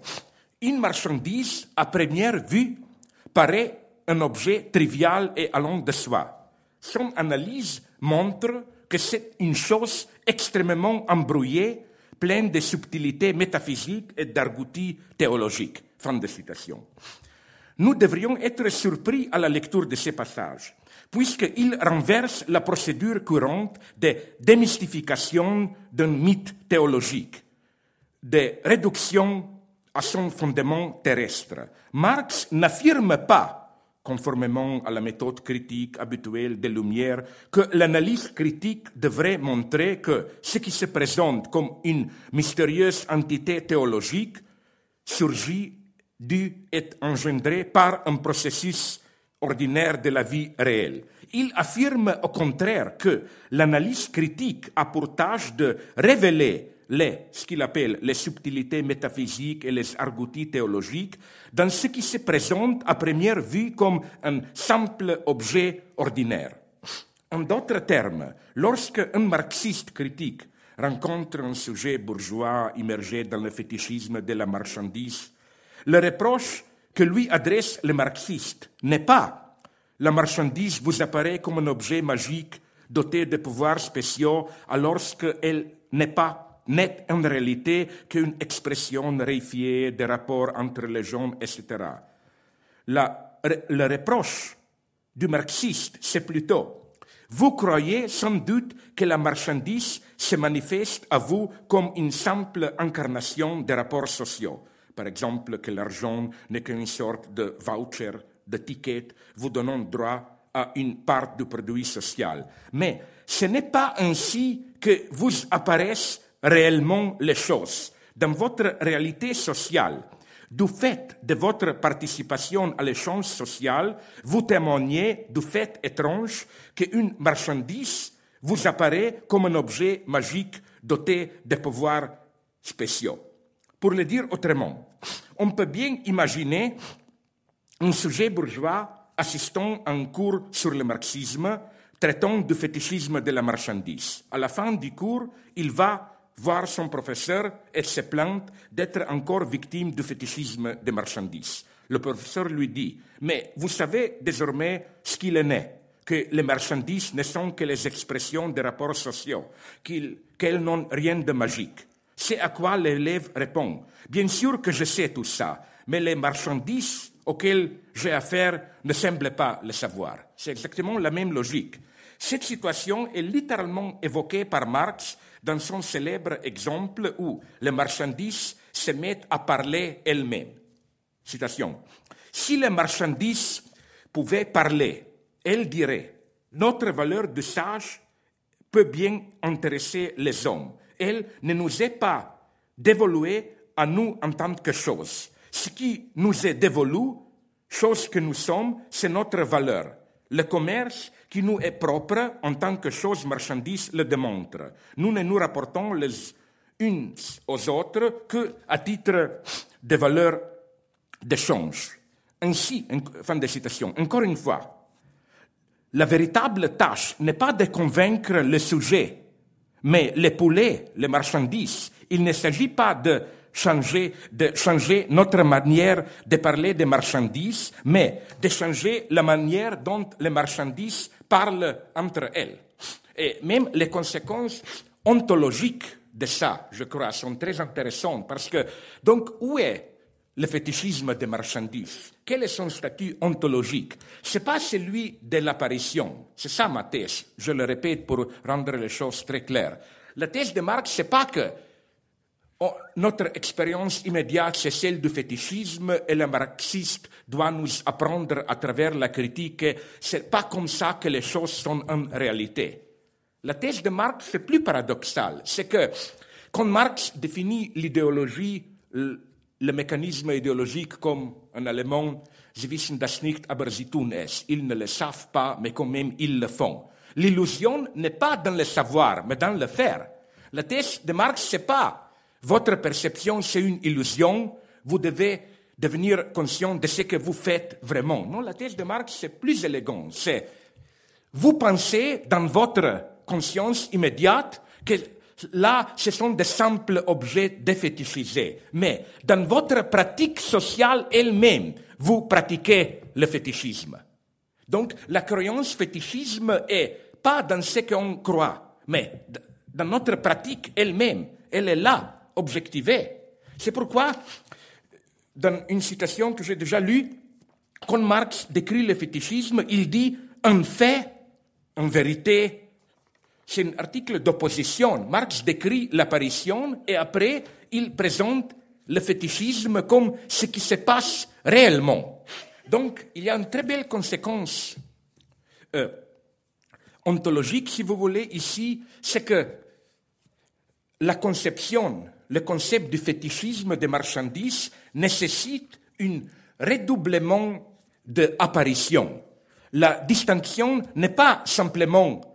Une marchandise, à première vue, paraît un objet trivial et allant de soi. Son analyse montre que c'est une chose extrêmement embrouillée pleine de subtilités métaphysiques et d'argoutis théologiques. Fin de citation. Nous devrions être surpris à la lecture de ces passages, puisqu'ils renversent la procédure courante de démystification d'un mythe théologique, de réduction à son fondement terrestre. Marx n'affirme pas conformément à la méthode critique habituelle des Lumières, que l'analyse critique devrait montrer que ce qui se présente comme une mystérieuse entité théologique surgit dû être engendré par un processus ordinaire de la vie réelle. Il affirme au contraire que l'analyse critique a pour tâche de révéler les, ce qu'il appelle les subtilités métaphysiques et les argoutis théologiques dans ce qui se présente à première vue comme un simple objet ordinaire. En d'autres termes, lorsque un marxiste critique rencontre un sujet bourgeois immergé dans le fétichisme de la marchandise, le reproche que lui adresse le marxiste n'est pas la marchandise vous apparaît comme un objet magique doté de pouvoirs spéciaux alors qu'elle n'est pas n'est en réalité qu'une expression réifiée des rapports entre les gens, etc. La, le reproche du marxiste, c'est plutôt vous croyez sans doute que la marchandise se manifeste à vous comme une simple incarnation des rapports sociaux. Par exemple, que l'argent n'est qu'une sorte de voucher, de ticket vous donnant droit à une part du produit social. Mais ce n'est pas ainsi que vous apparaissent réellement les choses, dans votre réalité sociale, du fait de votre participation à l'échange social, vous témoignez du fait étrange qu'une marchandise vous apparaît comme un objet magique doté de pouvoirs spéciaux. Pour le dire autrement, on peut bien imaginer un sujet bourgeois assistant à un cours sur le marxisme traitant du fétichisme de la marchandise. À la fin du cours, il va voir son professeur et se plaint d'être encore victime du fétichisme des marchandises. Le professeur lui dit, mais vous savez désormais ce qu'il en est, que les marchandises ne sont que les expressions des rapports sociaux, qu'elles n'ont rien de magique. C'est à quoi l'élève répond, bien sûr que je sais tout ça, mais les marchandises auxquelles j'ai affaire ne semblent pas le savoir. C'est exactement la même logique. Cette situation est littéralement évoquée par Marx dans son célèbre exemple où les marchandises se mettent à parler elles-mêmes. Citation. Si les marchandises pouvaient parler, elles diraient Notre valeur de sage peut bien intéresser les hommes. Elle ne nous est pas dévolue à nous en tant que chose. Ce qui nous est dévolu, chose que nous sommes, c'est notre valeur. Le commerce qui nous est propre en tant que chose marchandise le démontre. Nous ne nous rapportons les unes aux autres que à titre de valeur d'échange. Ainsi, fin de citation, encore une fois, la véritable tâche n'est pas de convaincre le sujet, mais les poulets, les marchandises. Il ne s'agit pas de changer, de changer notre manière de parler des marchandises, mais de changer la manière dont les marchandises parlent entre elles. Et même les conséquences ontologiques de ça, je crois, sont très intéressantes parce que, donc, où est le fétichisme des marchandises? Quel est son statut ontologique? Ce n'est pas celui de l'apparition. C'est ça ma thèse. Je le répète pour rendre les choses très claires. La thèse de Marx, c'est pas que Oh, notre expérience immédiate, c'est celle du fétichisme et le marxiste doit nous apprendre à travers la critique que c'est pas comme ça que les choses sont en réalité. La thèse de Marx, c'est plus paradoxal. C'est que quand Marx définit l'idéologie, le, mécanisme idéologique comme en allemand, Sie wissen das nicht, aber sie tun es. Ils ne le savent pas, mais quand même ils le font. L'illusion n'est pas dans le savoir, mais dans le faire. La thèse de Marx, c'est pas votre perception, c'est une illusion. Vous devez devenir conscient de ce que vous faites vraiment. Non, la thèse de Marx, c'est plus élégant. C'est, vous pensez dans votre conscience immédiate que là, ce sont des simples objets défétichisés. Mais dans votre pratique sociale elle-même, vous pratiquez le fétichisme. Donc, la croyance fétichisme est pas dans ce qu'on croit, mais dans notre pratique elle-même. Elle est là, objectivé. C'est pourquoi, dans une citation que j'ai déjà lue, quand Marx décrit le fétichisme, il dit un fait, en vérité, c'est un article d'opposition. Marx décrit l'apparition et après, il présente le fétichisme comme ce qui se passe réellement. Donc, il y a une très belle conséquence euh, ontologique, si vous voulez, ici, c'est que la conception le concept du fétichisme des marchandises nécessite un redoublement d'apparition. La distinction n'est pas simplement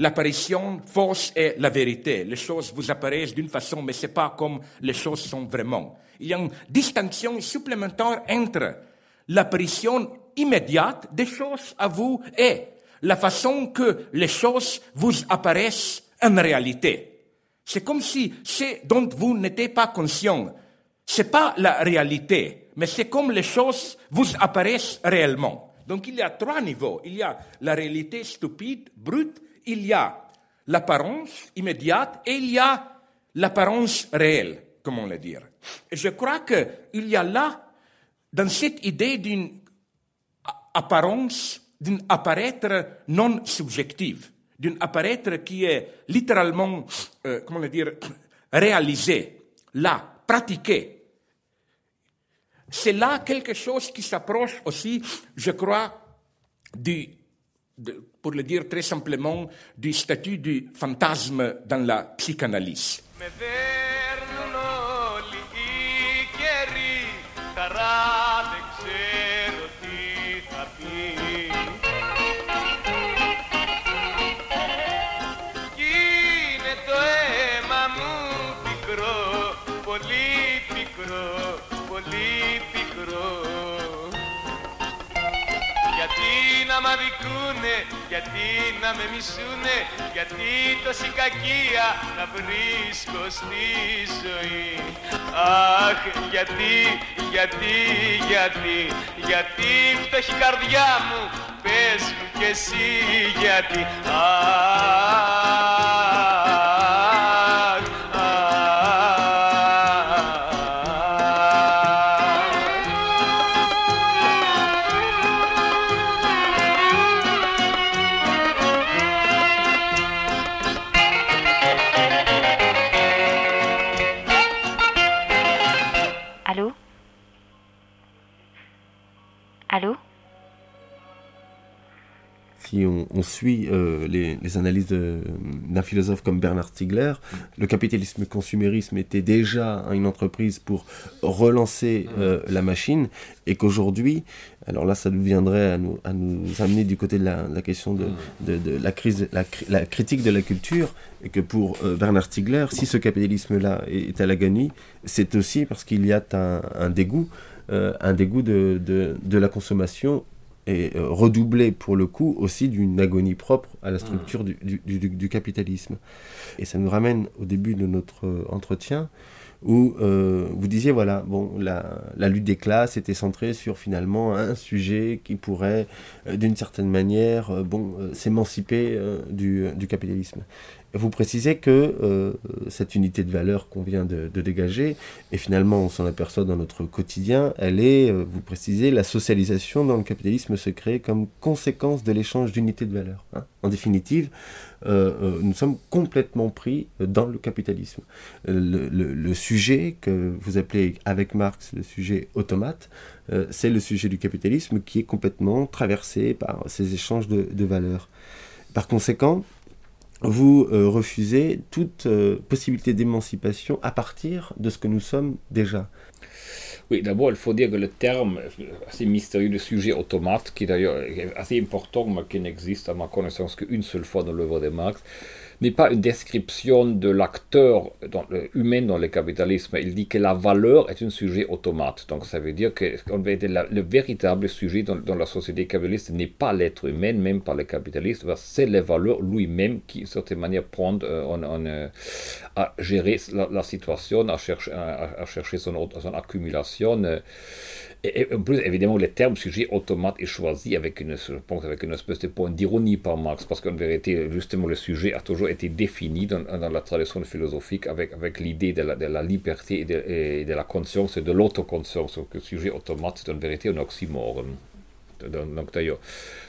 l'apparition fausse et la vérité. Les choses vous apparaissent d'une façon, mais ce n'est pas comme les choses sont vraiment. Il y a une distinction supplémentaire entre l'apparition immédiate des choses à vous et la façon que les choses vous apparaissent en réalité. C'est comme si ce dont vous n'étiez pas conscient, c'est pas la réalité, mais c'est comme les choses vous apparaissent réellement. Donc il y a trois niveaux. Il y a la réalité stupide, brute, il y a l'apparence immédiate et il y a l'apparence réelle, comment le dire. Et je crois qu'il y a là, dans cette idée d'une apparence, d'un apparaître non subjectif, d'un apparaître qui est littéralement, euh, comment le dire, réalisé, là, pratiqué. C'est là quelque chose qui s'approche aussi, je crois, du, pour le dire très simplement, du statut du fantasme dans la psychanalyse. Μ' αδικούνε γιατί να με μισούνε γιατί τόση κακία να βρίσκω στη ζωή. Αχ γιατί, γιατί, γιατί, γιατί φτωχή καρδιά μου πες μου κι εσύ γιατί on, suit euh, les, analyses d'un philosophe comme Bernard Stiegler, le capitalisme consumérisme était déjà une entreprise pour relancer euh, la machine et qu'aujourd'hui, alors là ça nous viendrait à nous, à nous amener du côté de la, question de, la, crise, la, critique de la culture, et que pour euh, Bernard Stiegler, si ce capitalisme-là est à la gagnie, c'est aussi parce qu'il y a un, dégoût, un dégoût de, de la consommation et euh, redoublé pour le coup aussi d'une agonie propre à la mmh. structure du, du, capitalisme. Et ça nous ramène au début de notre euh, entretien où euh, vous disiez, voilà, bon, la, la, lutte des classes était centrée sur finalement un sujet qui pourrait, d'une certaine manière, bon, s'émanciper du, du, capitalisme. Vous précisez que euh, cette unité de valeur qu'on vient de, dégager, et finalement on s'en aperçoit dans notre quotidien, elle est, euh, vous précisez, la socialisation dans le capitalisme se crée comme conséquence de l'échange d'unités de valeur. Hein. En définitive, euh, nous sommes complètement pris dans le capitalisme. Le, sujet que vous appelez avec Marx le sujet automate, c'est le sujet du capitalisme qui est complètement traversé par ces échanges de, de valeurs. Par conséquent, vous euh, refusez toute euh, possibilité d'émancipation à partir de ce que nous sommes déjà. Oui, d'abord, il faut dire que le terme assez mystérieux de sujet automate, qui d'ailleurs est assez important, mais qui n'existe à ma connaissance qu'une seule fois dans l'œuvre de Marx, n'est pas une description de l'acteur humain dans le capitalisme. Il dit que la valeur est un sujet automate. Donc ça veut dire que le véritable sujet dans, la société capitaliste n'est pas l'être humain, même pas le capitaliste, c'est les valeurs lui-même qui, de certaine manière, prend euh, à gérer la, situation, à chercher, à, chercher son, son accumulation. Euh, et, en plus, évidemment, le terme sujet automate est choisi avec une, je pense, avec une espèce de point d'ironie par Marx, parce qu'en vérité, justement, le sujet a toujours été défini dans, la tradition philosophique avec, avec l'idée de la, liberté et de, la conscience et de l'autoconscience. Donc, le sujet automate, c'est en vérité un oxymore. Donc, d'ailleurs,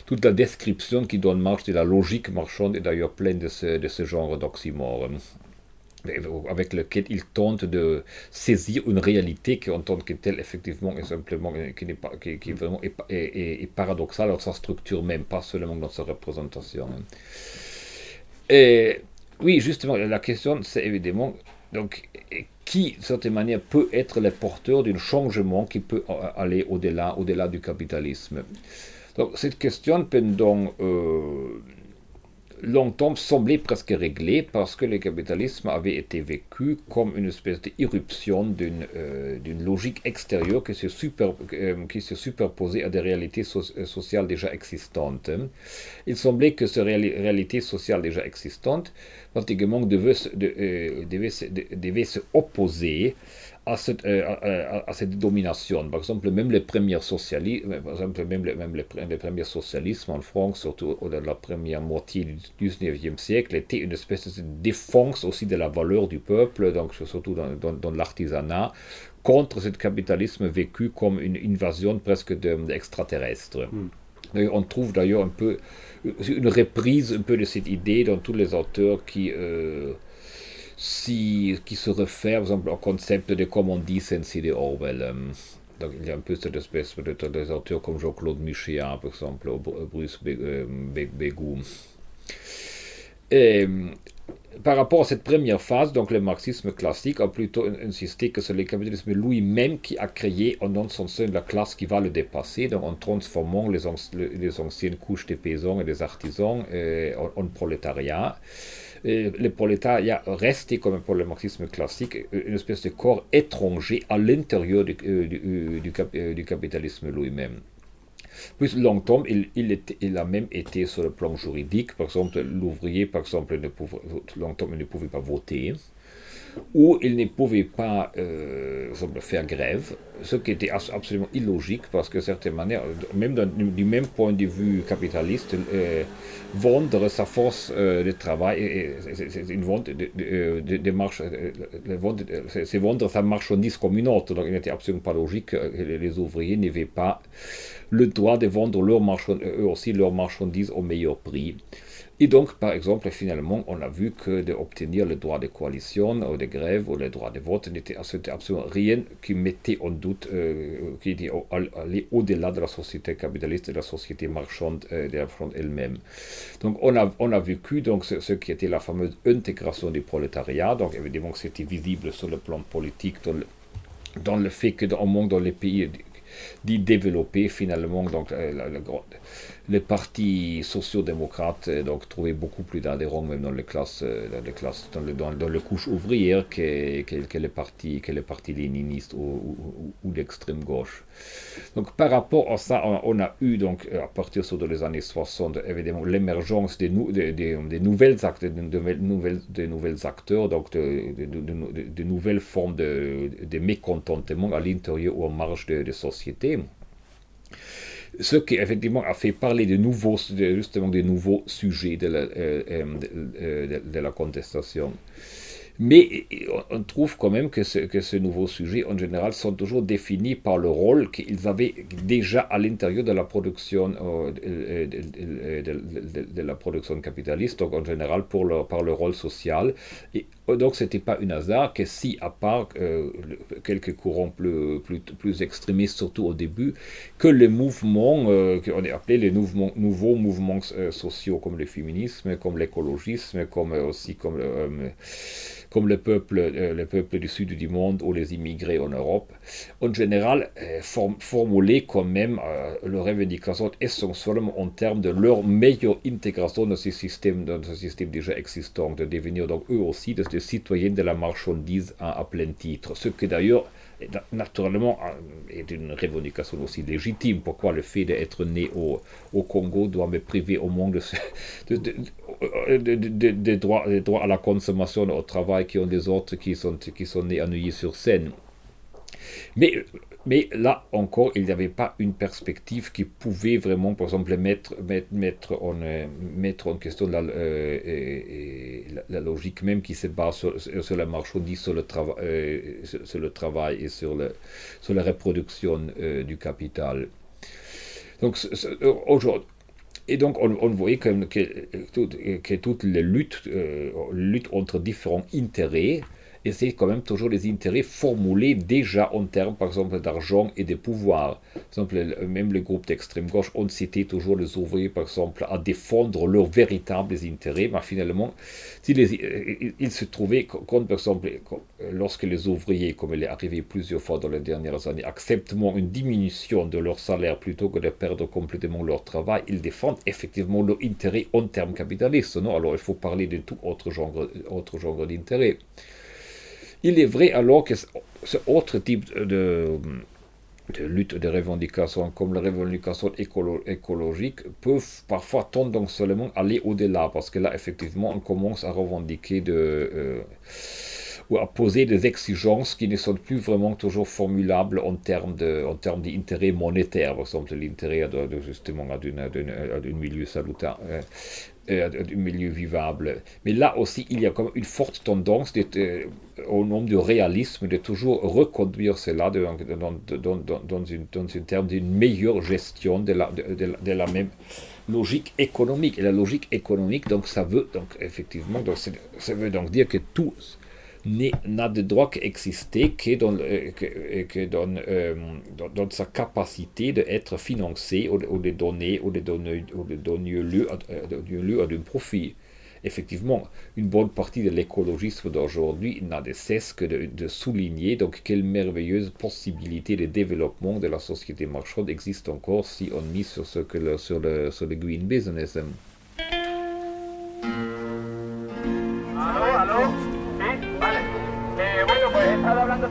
toute la description qui donne Marx de la logique marchande est d'ailleurs pleine de ce, de ce genre d'oxymore avec lequel il tente de saisir une réalité qui en tant que telle effectivement est simplement qui n'est pas qui, qui vraiment est, est, paradoxale dans sa structure même pas seulement dans sa représentation et oui justement la question c'est évidemment donc qui de certaine manière peut être le porteur d'un changement qui peut aller au-delà au-delà du capitalisme? Donc cette question pendant euh, longtemps semblait presque réglé parce que le capitalisme avait été vécu comme une espèce d'irruption d'une euh, logique extérieure qui se, super, euh, qui se superposait à des réalités euh, sociales déjà existantes. Il semblait que ces réalités sociales déjà existantes, pratiquement, devaient, de, devaient se opposer à cette, euh, à, cette, domination. Par exemple, même les premiers socialismes, par exemple, même, les, même les, premiers socialismes en France, surtout dans la première moitié du 19e siècle, étaient une espèce de défense aussi de la valeur du peuple, donc surtout dans, dans, l'artisanat, contre ce capitalisme vécu comme une invasion presque d'extraterrestres. Hmm. On trouve d'ailleurs un peu une reprise un peu de cette idée dans tous les auteurs qui euh, qui se réfère, par exemple, au concept de common decency de Orwell. Euh, donc, il y a un peu cette espèce de, des auteurs comme Jean-Claude Michéa, par exemple, ou Bruce euh, Begou. Et, par rapport à cette première phase, donc le marxisme classique a plutôt insisté que c'est le capitalisme lui-même qui a créé en sens la classe qui va le dépasser, donc en transformant les, anciennes couches des paysans et des artisans euh, en, prolétariat le prolétariat restait, comme pour le marxisme classique, une espèce de corps étranger à l'intérieur du, euh, euh, capitalisme lui-même. Puis longtemps, il, a même été sur le plan juridique. Par exemple, l'ouvrier, par exemple, longtemps, il ne pouvait pas voter où il ne pouvait pas euh, faire grève, ce qui était absolument illogique parce que, certaine manière, même du même point de vue capitaliste, euh, vendre sa force euh, de travail, c'est une vente de, de, de, c'est vendre sa marchandise comme une autre. Donc il n'était absolument pas logique que les ouvriers n'avaient pas le droit de vendre leur eux aussi leurs marchandises au meilleur prix. Et donc, par exemple, finalement, on a vu que d'obtenir le droit de coalition ou de grève ou le droit de vote n'était absolument rien qui mettait en doute, euh, qui allait au-delà de la société capitaliste, de la société marchande, euh, elle-même. Donc, on a, on a vécu donc, ce, qui était la fameuse intégration du prolétariat. Donc, évidemment, c'était visible sur le plan politique dans le, fait que dans, dans les pays d'y développer finalement donc, euh, la, les partis sociaux-démocrates euh, donc, trouvaient beaucoup plus d'adhérents, même dans les classes, euh, dans les classes, dans, le, dans, les couches ouvrières, que, que, les partis, que les partis léninistes ou, ou, ou d'extrême gauche. Donc, par rapport à ça, on, a eu, donc, à partir des années 60, évidemment, l'émergence des, nou, des, des, nouvelles actes, de, nouvelles, des nouvelles acteurs, donc de, de nouvelles formes de, de mécontentement à l'intérieur ou en marge des sociétés ce qui effectivement a fait parler de nouveaux, justement des nouveaux sujets de la, euh, euh, la contestation. Mais on trouve quand même que ce, que ce nouveau sujet, en général, sont toujours définis par le rôle qu'ils avaient déjà à l'intérieur de la production euh, de, la production capitaliste, donc en général pour leur, par le rôle social. Donc ce n'était pas un hasard que si, à part euh, quelques courants plus, plus, plus, extrémistes, surtout au début, que les mouvements, euh, qu'on a appelé les nouveaux mouvements euh, sociaux comme le féminisme, comme l'écologisme, comme aussi comme comme le peuple, euh, le peuple du sud du monde ou les immigrés en Europe, en général euh, form, quand même euh, leurs revendications essentiellement en termes de leur meilleure intégration dans ce système, dans ce système déjà existant, de devenir donc eux aussi des, citoyens de la marchandise à plein titre. Ce que d'ailleurs naturellement est une revendication aussi légitime. Pourquoi le fait d'être né au, Congo doit me priver au monde de, de, de, des droits, droits, à la consommation, au travail qui ont des autres qui sont, qui sont nés à Neuilly-sur-Seine. Mais, mais là encore, il n'y avait pas une perspective qui pouvait vraiment, par exemple, mettre, mettre, mettre, en, mettre en question la, euh, la, logique même qui se base sur, sur la marchandise, sur le, trava, euh, sur, le travail et sur, le, sur la reproduction euh, du capital. Donc aujourd'hui, et donc, on, voyait que, que, que, toutes les luttes, euh, luttes entre différents intérêts, et c'est quand même toujours des intérêts formulés déjà en termes, par exemple, d'argent et de pouvoir. Par exemple, même les groupes d'extrême gauche ont cité toujours les ouvriers, par exemple, à défendre leurs véritables intérêts, mais finalement, si les, il se trouvait, quand, par exemple, lorsque les ouvriers, comme il est arrivé plusieurs fois dans les dernières années, acceptent une diminution de leur salaire plutôt que de perdre complètement leur travail, ils défendent effectivement leurs intérêts en termes capitalistes. Non? Alors, il faut parler de tout autre genre, autre genre d'intérêt. Il est vrai alors que ce autre type de, lutte, de revendication, comme la revendication écolo écologique, peuvent parfois tendre donc seulement aller au-delà, parce que là, effectivement, on commence à revendiquer. Euh, ou à poser des exigences qui ne sont plus vraiment toujours formulables en termes de, en d'intérêt monétaire, par exemple l'intérêt de, justement d'un milieu salutaire. Euh, du milieu vivable. Mais là aussi, il y a comme une forte tendance euh, au nom du réalisme de toujours reconduire cela dans, dans, dans, dans, une, dans un terme d'une meilleure gestion de la, de, la même logique économique. Et la logique économique, donc ça veut donc effectivement, ça veut donc dire que tous n'a de droit qu'exister que dans, que, euh, dans, sa capacité d'être financé ou de, donner ou de donner, lieu à, lieu à un profit. Effectivement, une bonne partie de l'écologisme d'aujourd'hui n'a de cesse que de, souligner donc quelle merveilleuse possibilité de développement de la société marchande existe encore si on mise sur sur le, sur le green business.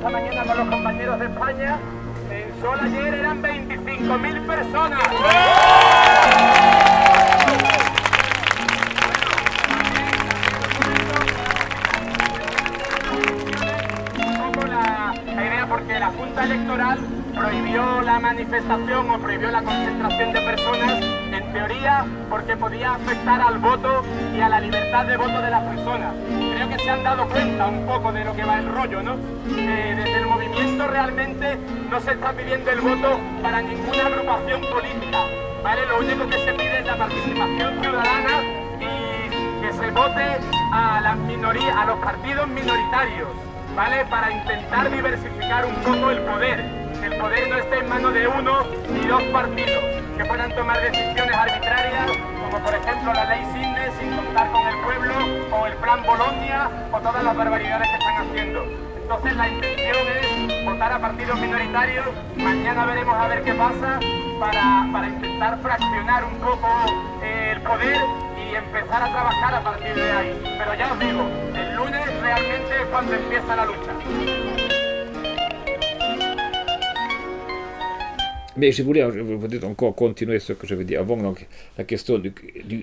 Esta mañana con los compañeros de España. En sol ayer eran 25 5.000 personas. Poco la idea porque la Junta Electoral prohibió la manifestación o prohibió la concentración de personas, en teoría, porque podía afectar al voto y a la libertad de voto de las personas. Que se han dado cuenta un poco de lo que va el rollo, ¿no? Que desde el movimiento realmente no se está pidiendo el voto para ninguna agrupación política, ¿vale? Lo único que se pide es la participación ciudadana y que se vote a las minorías, a los partidos minoritarios, ¿vale? Para intentar diversificar un poco el poder el poder no esté en manos de uno ni dos partidos que puedan tomar decisiones arbitrarias, como por ejemplo la ley CINDE con el pueblo, o el plan Bolonia, o todas las barbaridades que están haciendo. Entonces la intención es votar a partidos minoritarios, mañana veremos a ver qué pasa, para, para intentar fraccionar un poco eh, el poder y empezar a trabajar a partir de ahí. Pero ya os digo, el lunes realmente es cuando empieza la lucha. Mais je voulais peut-être encore continuer ce que j'avais dit avant, donc la question du,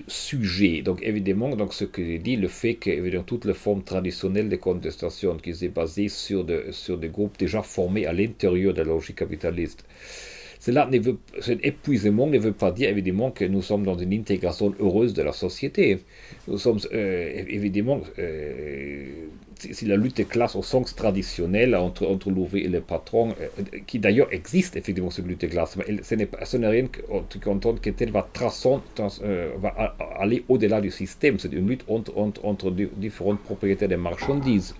sujet. Donc évidemment, donc ce que j'ai dit, le fait que évidemment, toutes les formes traditionnelles de contestation qui étaient basées sur, sur des groupes déjà formés à l'intérieur de la logique capitaliste, cela ne veut, cet épuisement ne veut pas dire évidemment que nous sommes dans une intégration heureuse de la société. Nous sommes euh, évidemment, euh, si la lutte des classes au sens traditionnel entre, entre l'ouvrier et le patron, euh, qui d'ailleurs existe effectivement cette lutte des classes, mais ce n'est rien qui compte que tel va, traçant, euh, va aller au-delà du système. C'est une lutte entre, entre, entre différentes propriétaires des marchandises.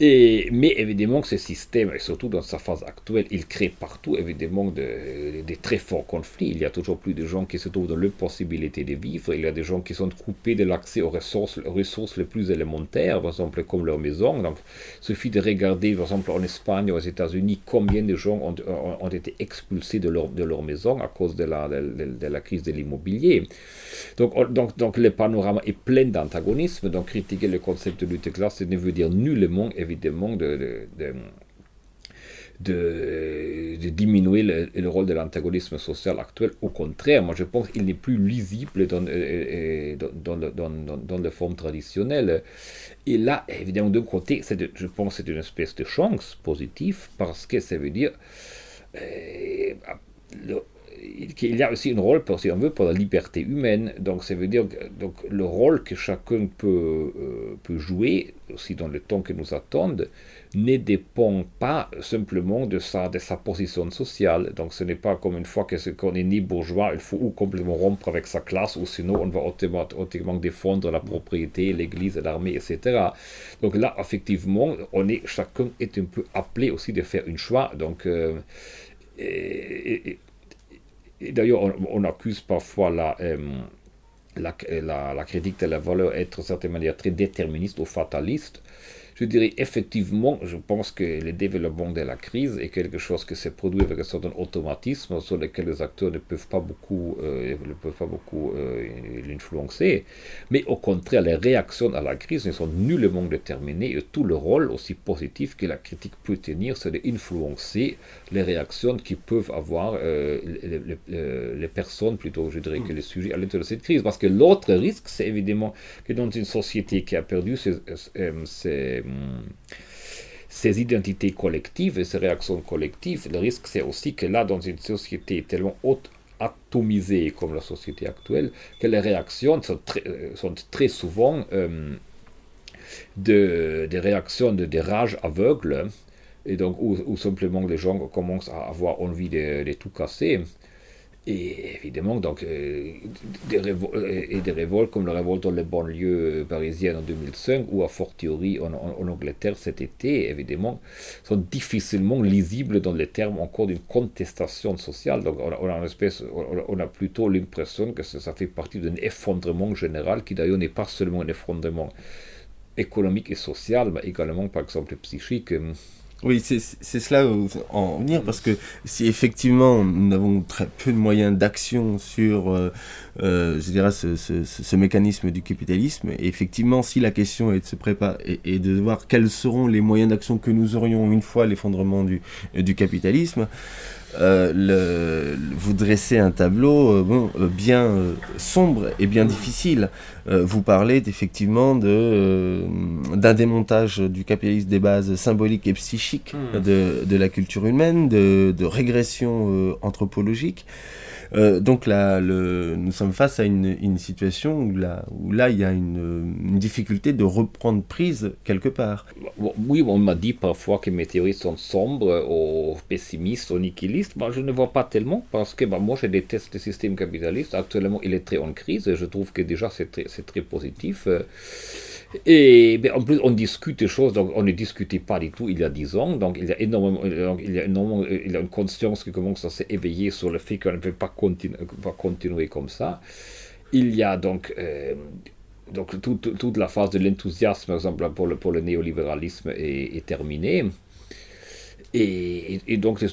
Mais évidemment que ce système, et surtout dans sa phase actuelle, il crée partout évidemment de, de, très forts conflits. Il y a toujours plus de gens qui se trouvent dans l'impossibilité de vivre. Il y a des gens qui sont coupés de l'accès aux ressources, ressources les plus élémentaires, par exemple comme leur maison. Donc, il suffit de regarder, par exemple en Espagne aux États-Unis, combien de gens ont, ont, été expulsés de leur, de leur maison à cause de la, de, de la crise de l'immobilier. Donc, donc, donc le panorama est plein d'antagonisme. Donc critiquer le concept de lutte classe ne veut dire nullement, évidemment, de, diminuer le, le rôle de l'antagonisme social actuel. Au contraire, moi je pense qu'il n'est plus lisible dans, euh, dans, dans, dans, dans les formes traditionnelles. Et là, évidemment, d'un côté, je pense que c'est une espèce de chance positive parce que ça veut dire euh, il y a aussi un rôle, si on veut, pour la liberté humaine. Donc, ça veut dire donc, le rôle que chacun peut, euh, peut jouer, aussi dans le temps que nous attendent, ne dépend pas simplement de sa, de sa position sociale. Donc, ce n'est pas comme une fois qu'on est né bourgeois, il faut ou complètement rompre avec sa classe, ou sinon on va automatiquement défendre la propriété, l'église, l'armée, etc. Donc là, effectivement, on est, chacun est un peu appelé aussi de faire un choix. Donc, euh, et, D'ailleurs, on, accuse parfois la, euh, la, la, la, critique de la valeur d'être de certaine manière très déterministe ou fataliste. Je dirais effectivement, je pense que le développement de la crise est quelque chose qui s'est produit avec un certain automatisme sur lequel les acteurs ne peuvent pas beaucoup, euh, beaucoup euh, l'influencer. Mais au contraire, les réactions à la crise ne sont nullement déterminées et tout le rôle aussi positif que la critique peut tenir, c'est d'influencer les réactions qui peuvent avoir euh, les, les, les, personnes, plutôt je dirais que les sujets à l'intérieur de cette crise. Parce que l'autre risque, c'est évidemment que dans une société qui a perdu ses, ses ces identités collectives et ces réactions collectives, le risque c'est aussi que là, dans une société tellement haute, atomisée comme la société actuelle, que les réactions sont très, très souvent euh, de, des réactions de, rage aveugle, et donc où, simplement les gens commencent à avoir envie de tout casser. Et évidemment, donc, euh, des, et des révoltes comme la révolte dans les banlieues parisiennes en 2005 ou à fortiori en, Angleterre cet été, évidemment, sont difficilement lisibles dans les termes encore d'une contestation sociale. Donc, on a, une espèce, on a plutôt l'impression que ça, fait partie d'un effondrement général qui d'ailleurs n'est pas seulement un effondrement économique et social, mais également, par exemple, psychique. Oui, c'est cela en venir parce que si effectivement nous avons très peu de moyens d'action sur, euh, euh, je dirais, ce, ce, mécanisme du capitalisme, effectivement, si la question est de se préparer et, et de voir quels seront les moyens d'action que nous aurions une fois l'effondrement du, du capitalisme, euh, le, vous dressez un tableau euh, bon, euh, bien sombre et bien difficile. Euh, vous parlez effectivement de, euh, d'un démontage du capitalisme des bases symboliques et psychiques Hmm. de, de la culture humaine, de, de régression euh, anthropologique. Euh, donc là, le, nous sommes face à une, une situation où là, où là, il y a une, une difficulté de reprendre prise quelque part. Oui, on m'a dit parfois que mes théories sont sombres, ou pessimistes, ou nihilistes. Moi, je ne vois pas tellement parce que bah, moi, je déteste le système capitaliste. Actuellement, il est très en crise. et Je trouve que déjà, c'est très, très positif. Euh, Et en plus, on discute des choses, donc on ne discutait pas du tout il y a dix ans. Donc il y a énormément, il a énormément, euh, il a une conscience qui commence à s'éveiller sur le fait qu'on ne peut pas, continu- pas continuer comme ça. Il y a donc, euh, donc tout- tout- toute la phase de l'enthousiasme, par exemple, pour le, pour le néolibéralisme est terminée. Et, donc,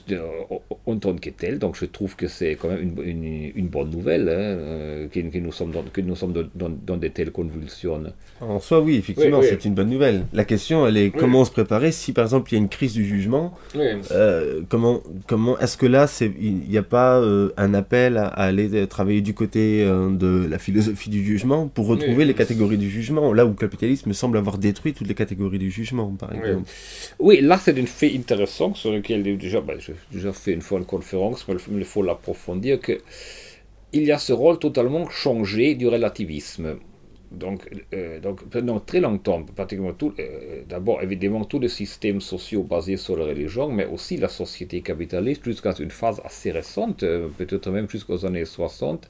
en tant que tel, donc je trouve que c'est quand même une, une- une bonne nouvelle hein, euh, que, que nous sommes, dans, que nous sommes dans, dans- dans de telles convulsions. En soi, oui, effectivement, Oui, oui. c'est une bonne nouvelle. La question, elle est comment se préparer si, par exemple, il y a une crise du jugement. euh, comment, comment est-ce que là, il n'y a pas euh, un appel à, à aller travailler du côté euh, de la philosophie du jugement pour retrouver Oui. les catégories du jugement, là où le capitalisme semble avoir détruit toutes les catégories du jugement, par Oui. exemple? Oui, là c'est un fait intéressant sur lequel déjà, ben, j'ai déjà fait une fois une conférence, mais il faut l'approfondir, que il y a ce rôle totalement changé du relativisme. Donc, euh, donc pendant très longtemps, pratiquement tout, euh, d'abord évidemment tous les systèmes sociaux basés sur la religion, mais aussi la société capitaliste jusqu'à une phase assez récente, euh, peut-être même jusqu'aux années 60,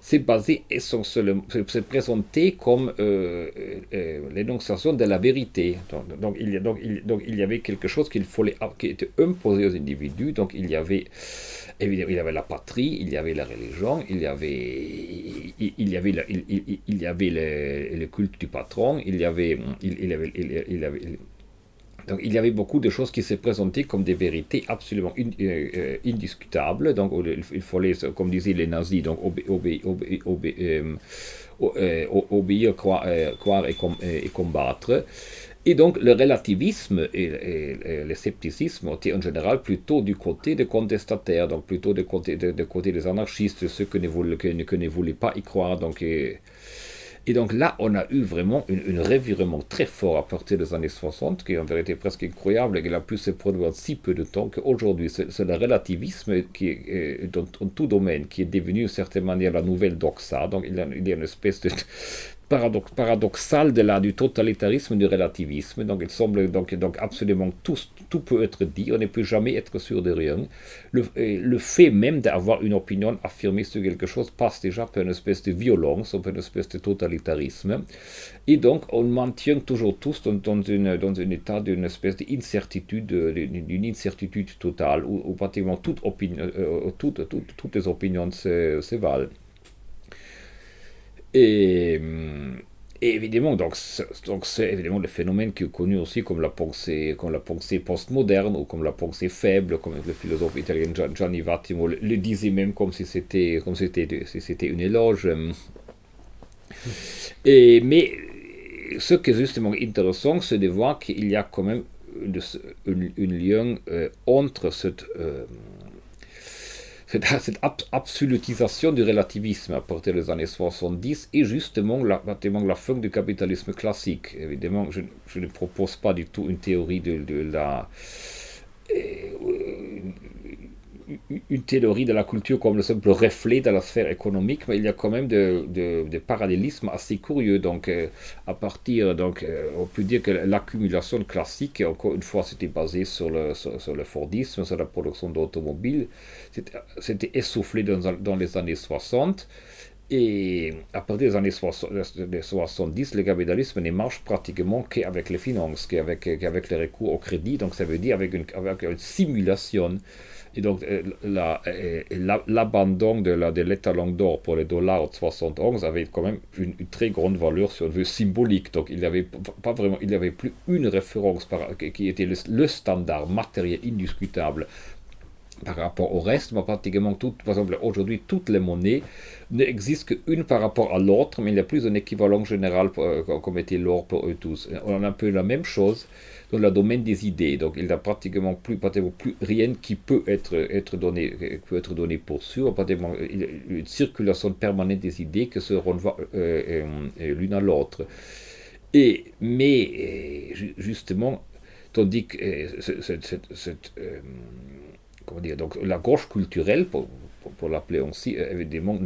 c'est basé essentiellement, c'est c'est présenté comme euh, euh, l'énonciation de la vérité. Donc, il y a, donc, donc il y avait quelque chose qu'il fallait, qui était imposé aux individus. Donc il y avait évidemment il y avait la patrie, il y avait la religion, il y avait il, y avait il, y avait le, culte du patron, il y avait il, avait il, avait donc il y avait beaucoup de choses qui se présentaient comme des vérités absolument euh, euh, indiscutables. Donc il fallait, comme disaient les nazis, donc euh, obéir, croire, et, com- et- et combattre. Et donc le relativisme et, le scepticisme étaient en général plutôt du côté des contestataires, donc plutôt du côté, de, de côté des anarchistes, ceux que ne voulaient, pas y croire. Et donc là, on a eu vraiment un, un revirement très fort à partir des années 60, qui est en vérité presque incroyable et qui a pu se produire en si peu de temps qu'aujourd'hui, c'est le relativisme qui dans, tout domaine, qui est devenu d'une certaine manière la nouvelle doxa. Donc il y a, une espèce de paradoxal de la, du totalitarisme du relativisme. Donc il semble donc, donc absolument tout, tout peut être dit, on ne peut jamais être sûr de rien. Le, fait même d'avoir une opinion affirmée sur quelque chose passe déjà par une espèce de violence, par une espèce de totalitarisme. Et donc on maintient toujours tous dans, une, dans un état d'une espèce d'incertitude, d'une incertitude totale, où, pratiquement opinion, euh, toutes, toutes, toutes les opinions se, se valent. Et, hum, évidemment, donc donc c'est évidemment le phénomène qui est connu aussi comme la pensée, comme la pensée postmoderne ou comme la pensée faible, comme le philosophe italien Gian- Gianni Vattimo le, disait même comme si c'était comme c'était si c'était une éloge. Et, mais ce qui est justement intéressant, c'est de voir qu'il y a quand même une, une- une lien euh, entre cette, euh, cette, cette ab- absolutisation du relativisme à partir des années 70 et justement la, la fin du capitalisme classique. Évidemment, je, ne propose pas du tout une théorie de, de la une théorie de la culture comme le simple reflet de la sphère économique, mais il y a quand même des de, de parallélismes assez curieux. Donc, euh, à partir, donc, euh, on peut dire que l'accumulation classique, encore une fois, c'était basé sur le, sur, le Fordisme, sur la production d'automobiles. C'était- essoufflé dans, dans les années 60. Et à partir des années 60, des 70, le capitalisme ne marche pratiquement qu'avec les finances, qu'avec qu'avec les recours au crédit. Donc ça veut dire avec une, avec une simulation. Et donc euh, euh, la- l'abandon de la- de l'état langue d'or pour les dollars de 71 avait quand même une, très grande valeur sur le vue symbolique. Donc il n'y avait pas vraiment, il n'y plus une référence qui était le, standard matériel indiscutable par rapport au reste, mais pratiquement tout, par exemple aujourd'hui toutes les monnaies n'existent qu'une par rapport à l'autre, mais il y a plus un équivalent général euh, comme était l'or pour eux tous. On a un peu la même chose dans le domaine des idées, donc il n'y a pratiquement plus, pratiquement plus rien qui peut être, être, donné, peut être donné pour sûr, pratiquement une circulation permanente des idées que se renvoient euh, euh, l'une à l'autre. Et, mais justement, tandis que cette, comment dire, donc la gauche culturelle, pour, pour, l'appeler ainsi, euh, évidemment,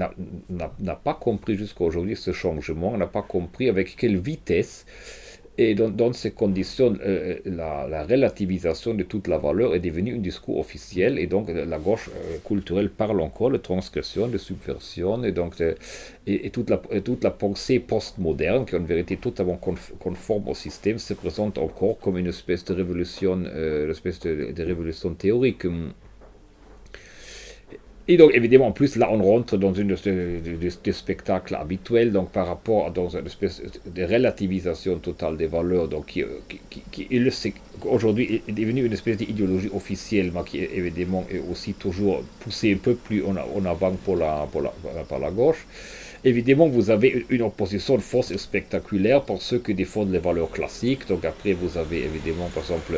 n'a pas compris jusqu'à aujourd'hui ce changement, n'a pas compris avec quelle vitesse et dans, dans ces conditions, euh, la, la, relativisation de toute la valeur est devenue un discours officiel et donc la gauche euh, culturelle parle encore de transgression, de subversion et donc et, toute, la, toute la pensée postmoderne qui en vérité totalement conforme au système se présente encore comme une espèce de révolution, une espèce de révolution théorique. Et donc, évidemment, en plus, là, on rentre dans une des spectacles habituels, donc par rapport à une espèce de relativisation totale des valeurs, donc qui, qui, qui aujourd'hui est devenue une espèce d'idéologie officielle, mais qui, évidemment, est aussi toujours poussée un peu plus en, en avant pour la, pour la, par la gauche. Évidemment, vous avez une opposition force et spectaculaire pour ceux qui défendent les valeurs classiques. Donc après, vous avez évidemment, par exemple,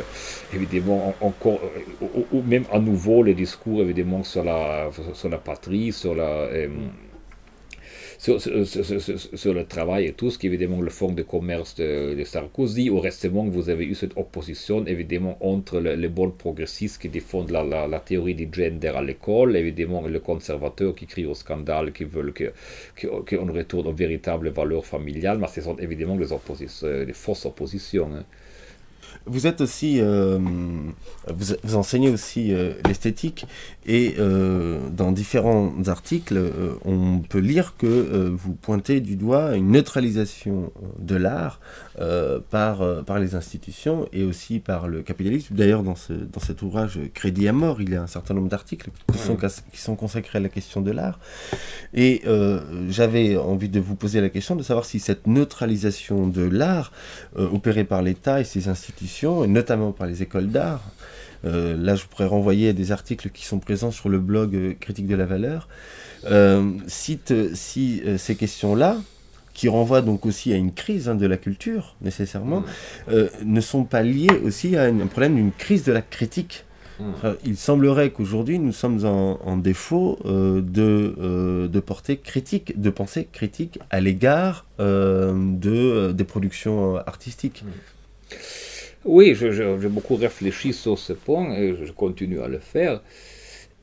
évidemment encore, euh, ou, même à nouveau les discours évidemment sur la, sur la patrie, sur la... Euh, sur, le travail et tout, ce qui est évidemment le fonds de commerce de, Sarkozy, ou récemment vous avez eu cette opposition évidemment entre les bons progressistes qui défendent la, la, théorie du gender à l'école, évidemment le conservateur qui crie au scandale, qui veulent qu'on que, retourne aux véritables valeurs familiales, mais ce sont évidemment les, oppositions, les fausses oppositions. Hein. Vous êtes aussi, euh, vous, enseignez aussi euh, l'esthétique et euh, dans différents articles, on peut lire que vous pointez du doigt une neutralisation de l'art par, par les institutions et aussi par le capitalisme. D'ailleurs, dans, ce, dans cet ouvrage Crédit à mort, il y a un certain nombre d'articles qui, sont, qui sont consacrés à la question de l'art. Et j'avais envie de vous poser la question de savoir si cette neutralisation de l'art opérée par l'État et ses institutions et notamment par les écoles d'art. Euh, là, je pourrais renvoyer à des articles qui sont présents sur le blog euh, Critique de la valeur. Euh, si ces questions-là, qui renvoient donc aussi à une crise hein, de la culture, nécessairement, mmh. ne sont pas liées aussi à un problème d'une crise de la critique. Mmh. Il semblerait qu'aujourd'hui, nous sommes en, défaut de, de portée critique, de pensée critique à l'égard de, des productions artistiques. Mmh. Oui, j'ai beaucoup réfléchi sur ce point et je continue à le faire.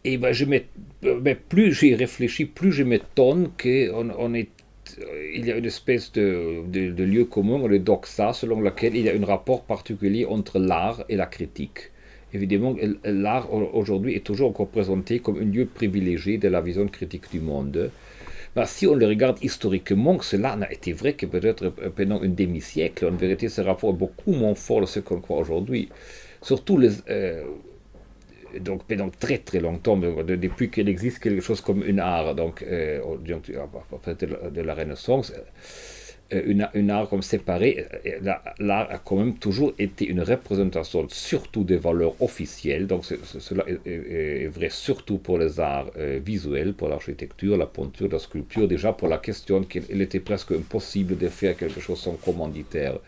Et ben, je mais plus j'y réfléchis, plus je m'étonne qu'il on est il y a une espèce de, de, lieu commun, le doxa, selon lequel il y a un rapport particulier entre l'art et la critique. Évidemment, l'art aujourd'hui est toujours encore présenté comme un lieu privilégié de la vision critique du monde. Bah, si on le regarde historiquement, cela n'a été vrai que peut-être pendant un demi-siècle. En vérité, ce rapport est beaucoup moins fort de ce qu'on croit aujourd'hui. Surtout euh, donc pendant très très longtemps, depuis qu'il existe quelque chose comme un art, donc euh, de la Renaissance, une, une, art comme séparé, euh, l'art a quand même toujours été une représentation surtout des valeurs officielles, donc cela est, vrai surtout pour les arts euh, visuels, pour l'architecture, la peinture, la sculpture, déjà pour la question qu'il était presque impossible de faire quelque chose sans commanditaire.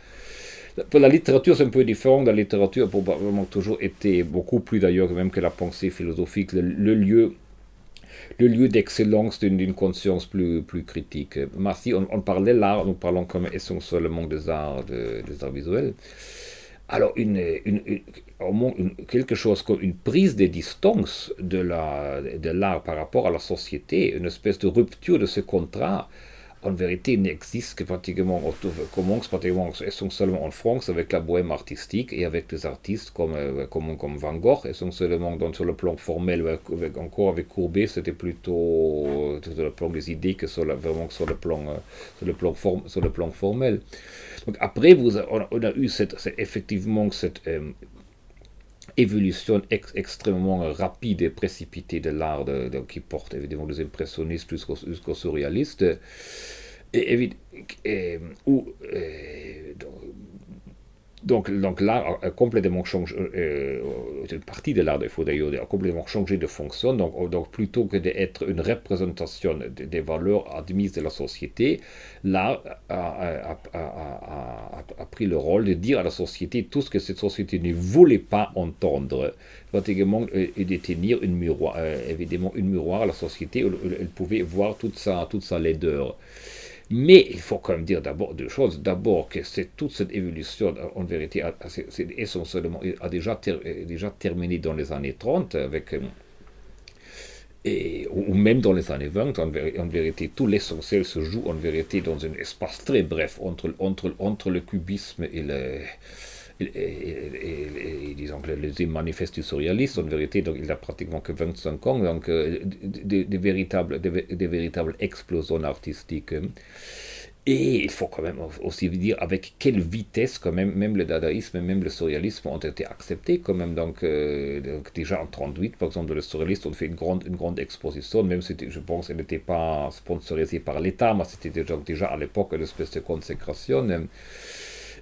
Pour la littérature, c'est un peu différent. La littérature a probablement toujours été, beaucoup plus d'ailleurs même que la pensée philosophique, le lieu le lieu d'excellence d'une conscience plus, plus critique. Mais si on, parlait l'art, nous parlons comme essentiellement des arts, des arts visuels. Alors, une, quelque chose comme une prise de distance de l'art de par rapport à la société, une espèce de rupture de ce contrat en vérité n'existe que pratiquement, commence pratiquement essentiellement en France avec la bohème artistique et avec des artistes comme, euh, comme, comme Van Gogh, essentiellement donc, sur le plan formel, encore avec Courbet, c'était plutôt sur le plan des idées que sur vraiment sur le plan, euh, sur le plan, form, sur le plan formel. Donc après, on, a eu cette, effectivement cette euh, évolution extrêmement rapide et précipitée de l'art qui porte évidemment des impressionnistes jusqu'aux surréalistes, et, donc l'art a complètement changé, euh, une partie de l'art, faut d'ailleurs a complètement changé de fonction. Donc, donc plutôt que d'être une représentation des valeurs admises de la société, l'art a, a, pris le rôle de dire à la société tout ce que cette société ne voulait pas entendre, pratiquement, et de tenir une miroir, évidemment une miroir à la société où elle pouvait voir toute sa, toute sa laideur. Mais il faut quand même dire d'abord deux choses. D'abord que c'est toute cette évolution, en vérité, c'est essentiellement, a déjà, déjà terminé dans les années 30 avec euh, et, ou même dans les années 20, en, vérité, tout l'essentiel se joue en vérité dans un espace très bref entre, entre, entre le cubisme et le, et, disons que les manifestes du surréaliste, en vérité, donc il a pratiquement que 25 ans, donc euh, des, véritables, des, véritables explosions artistiques. Et il faut quand même aussi dire avec quelle vitesse quand même, même le dadaïsme, même le surréalisme ont été acceptés quand même. Donc, euh, déjà en 38, par exemple, le surréaliste, on fait une grande, une grande exposition, même si je pense qu'elle n'était pas sponsorisée par l'État, mais c'était déjà, déjà à l'époque une espèce de consécration.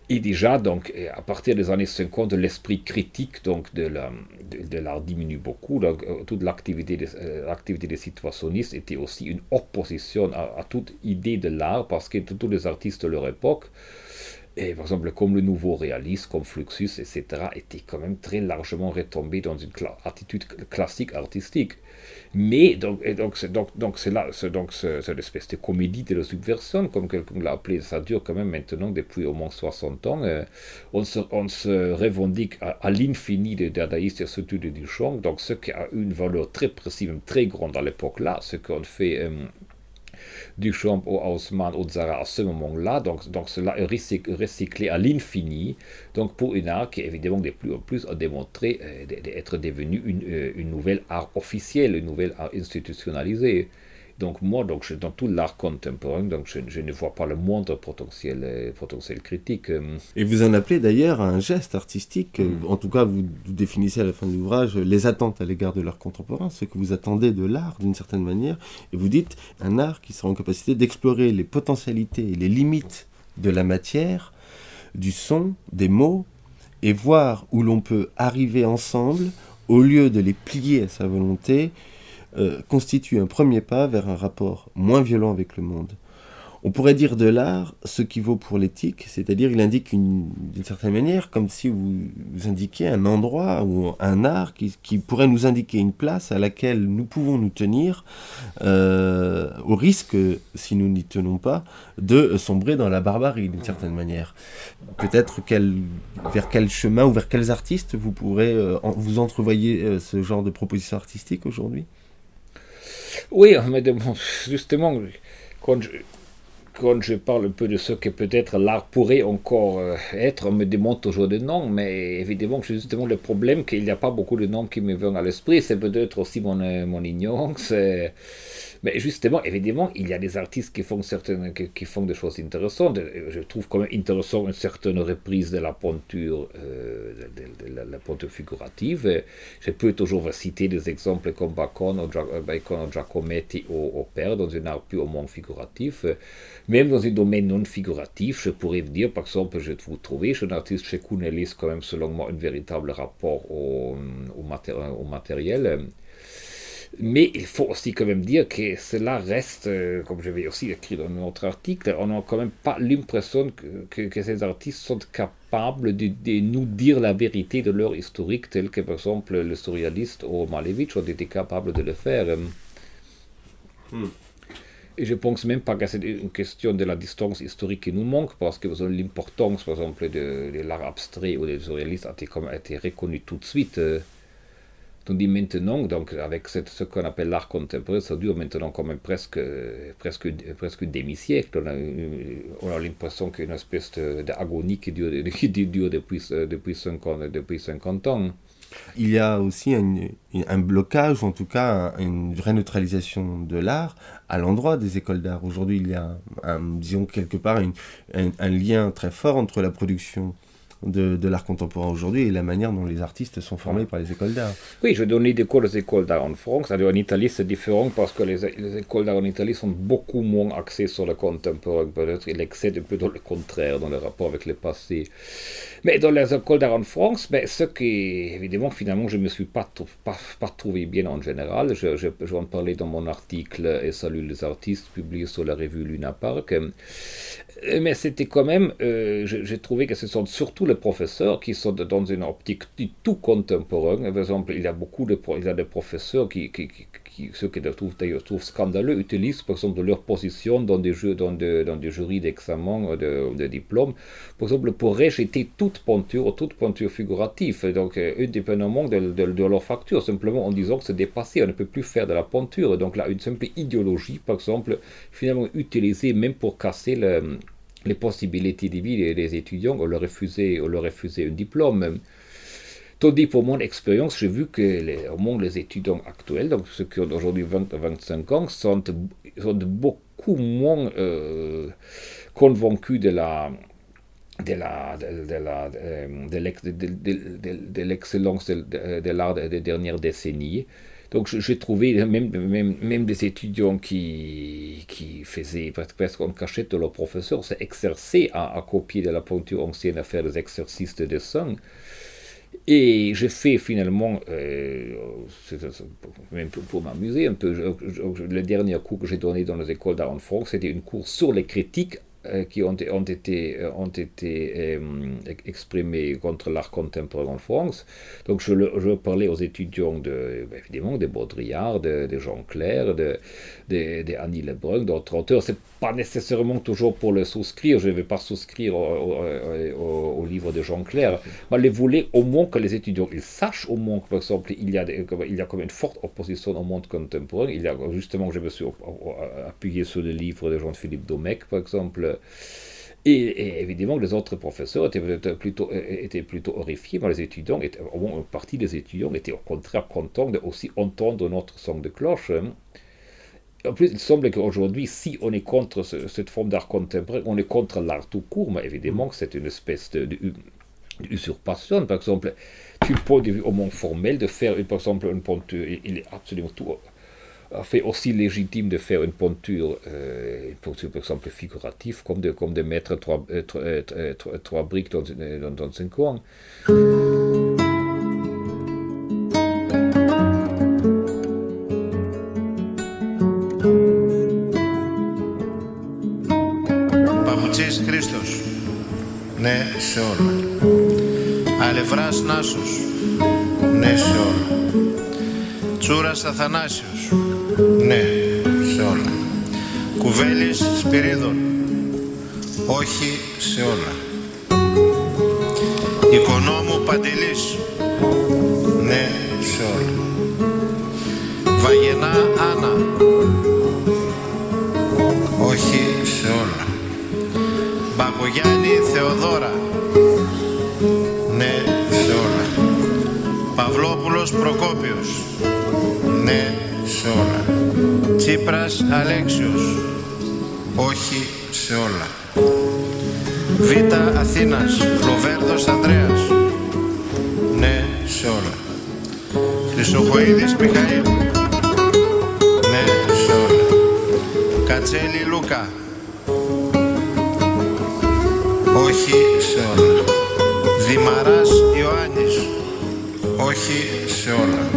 Et déjà, donc, à partir des années 50, l'esprit critique donc, de, l'art diminue beaucoup. Euh, toute l'activité des, euh, l'activité situationnistes était aussi une opposition à, toute idée de l'art, parce que tous les artistes de leur époque, et par exemple, comme le nouveau réaliste, comme Fluxus, etc., étaient quand même très largement retombés dans une attitude classique artistique. Mais donc, et donc, donc, donc c'est là, donc c'est, une espèce de comédie de la subversion, comme quelqu'un l'a appelé. Ça dure quand même maintenant depuis au moins 60 ans. Euh, on, se, on se revendique à, l'infini des dadaïstes et surtout de Duchamp. Donc, ce qui a une valeur très précise, très grande à l'époque-là, ce qu'on fait. Euh, Duchamp ou Haussmann ou Zara à ce moment-là. Donc, donc cela est recyclé à l'infini. Donc pour une art qui évidemment de plus en plus a démontré euh, d'être devenu une, euh, une nouvelle art officielle, une nouvelle art institutionnalisée. Donc moi, donc, je, dans tout l'art contemporain, donc je, ne vois pas le moindre potentiel, euh, potentiel critique. Euh. Et vous en appelez d'ailleurs un geste artistique, euh, mm. en tout cas vous, définissez à la fin de l'ouvrage les attentes à l'égard de l'art contemporain, ce que vous attendez de l'art d'une certaine manière, et vous dites un art qui sera en capacité d'explorer les potentialités et les limites de la matière, du son, des mots, et voir où l'on peut arriver ensemble, au lieu de les plier à sa volonté, euh, constitue un premier pas vers un rapport moins violent avec le monde. On pourrait dire de l'art ce qui vaut pour l'éthique, c'est-à-dire il indique d'une certaine manière comme si vous, indiquiez un endroit ou un art qui, pourrait nous indiquer une place à laquelle nous pouvons nous tenir, euh, au risque, si nous n'y tenons pas, de sombrer dans la barbarie d'une certaine manière. Peut-être vers quel chemin ou vers quels artistes vous pourrez euh, vous entrevoyer ce genre de proposition artistique aujourd'hui? Oui, mais justement, quand je, quand je parle un peu de ce que peut-être l'art pourrait encore euh, être, on me demande toujours des noms, mais évidemment, justement, le problème qu'il n'y a pas beaucoup de noms qui me viennent à l'esprit, c'est peut-être aussi mon, euh, mon ignorance. Mais justement, évidemment, il y a des artistes qui font, certaines, qui, font des choses intéressantes. Je trouve quand même intéressant une certaine reprise de la peinture, euh, de, la, peinture figurative. Je peux toujours citer des exemples comme Bacon ou, Bacon Giacometti au, au Père, dans un art plus ou moins figuratif. Même dans un domaine non figuratif, je pourrais dire, par exemple, je vous trouver chez un artiste chez Kunelis, quand même, selon moi, un véritable rapport au, au matériel. Mais il faut aussi quand même dire que cela reste, euh, comme je vais aussi écrit dans notre article, on n'a quand même pas l'impression que, que, ces artistes sont capables de, de, nous dire la vérité de leur historique, tel que par exemple le surréaliste ou Malevich ont été capables de le faire. Hmm. Et je pense même pas que c'est une question de la distance historique qui nous manque, parce que l'importance, par exemple, de, de l'art abstrait ou des surréalistes a été, a été reconnue tout de suite. Euh, Tandis maintenant, donc avec ce qu'on appelle l'art contemporain, ça dure maintenant quand même presque, presque, presque demi-siècle. On a, l'impression a une espèce d'agonie qui dure, depuis, depuis, 50, depuis 50 ans. Il y a aussi un, blocage, en tout cas une vraie neutralisation de l'art à l'endroit des écoles d'art. Aujourd'hui, il y a, disons quelque part, un, lien très fort entre la production de, de l'art contemporain aujourd'hui et la manière dont les artistes sont formés par les écoles d'art. Oui, je donne des cours aux écoles d'art en France. Alors, en Italie, c'est différent parce que les, les écoles d'art en Italie sont beaucoup moins axées sur le contemporain. Peut-être il excède plutôt le contraire dans le rapport avec le passé. Mais dans les écoles d'art en France, ben, ce qui, évidemment, finalement, je ne me suis pas, pas, pas, trouvé bien en général. Je, je, je en parlais dans mon article Et salut les artistes, publié sur la revue Luna Park. Mais c'était quand même, euh, j'ai trouvé que ce sont surtout les professeurs qui sont dans une optique tout contemporaine. Par exemple, il y a beaucoup de, il y a des professeurs qui, qui, qui ceux qui trouvent d'ailleurs trouvent scandaleux, utilisent par exemple leur position dans des, jurys d'examen de, de diplôme, par exemple pour rejeter toute peinture, toute peinture figurative, donc euh, indépendamment de, de, de, leur facture, simplement en disant que c'est dépassé, on ne peut plus faire de la peinture. Donc là, une simple idéologie, par exemple, finalement utilisée même pour casser le les possibilités de vie des étudiants, on leur refusait, on leur refusait un diplôme. Tandis pour mon expérience, j'ai vu que les, au moins les étudiants actuels, donc ceux qui ont aujourd'hui 20 à 25 ans, sont, beaucoup moins euh, convaincus de la de la de, de l'excellence de l'art des dernières décennies. Donc j'ai trouvé même, même, même, des étudiants qui, qui faisaient presque en cachette de leur professeur, s'exercer à, à, copier de la peinture ancienne, à faire des exercices de dessin. Et j'ai fait finalement, euh, même pour, m'amuser un peu, le dernier cours que j'ai donné dans les écoles d'art en France, c'était une cours sur les critiques euh, qui ont, été, euh, exprimés contre l'art contemporain en France. Donc je, parlais aux étudiants de, évidemment de Baudrillard, de, Jean Clair, de, de, de Annie Lebrun, d'autres auteurs. Pas nécessairement toujours pour le souscrire, je ne vais pas souscrire au, livre de Jean Clair, mais je voulais au moins que les étudiants ils sachent au moins que, par exemple, il y a, il y a comme une forte opposition au monde contemporain. Il y a justement, je me suis appuyé sur le livre de Jean-Philippe Domecq, par exemple, et, et, évidemment, les autres professeurs étaient plutôt, étaient plutôt horrifiés, mais les étudiants, étaient, au moins une partie des étudiants, étaient au contraire contents de aussi entendre notre son de cloche. En plus, il semble qu'aujourd'hui, si on est contre ce, cette forme d'art contemporain, on est contre l'art tout court, mais évidemment que c'est une espèce de, de. Par exemple, du point de vue au moins formel, de faire, par exemple, une peinture, il est absolument tout fait aussi légitime de faire une peinture, euh, une peinture par exemple figurative, comme de, comme de mettre trois, euh, trois, euh, trois, briques dans, dans, dans un coin. Νάσος, ναι σε όλα. Τσούρας Αθανάσιος, ναι, σε όλα. Κουβέλης Σπυρίδων. Όχι σε όλα. Οικονόμου Παντελής. Ναι, σε όλα. Βαγενά Άννα. Όχι σε όλα. Μπακογιάννη Θεοδώρα. Παυλόπουλος Προκόπιος. Ναι, σε όλα. Τσίπρας Αλέξιος. Όχι σε όλα. Β. Αθήνας. Λοβέρδος Ανδρέας. Ναι, σε όλα. Χρυσοχοίδης Μιχαήλ. Ναι, σε όλα. Κατσέλη Λούκα. Όχι σε όλα. Δημαράς Ιωάννης. Όχι σε όλα.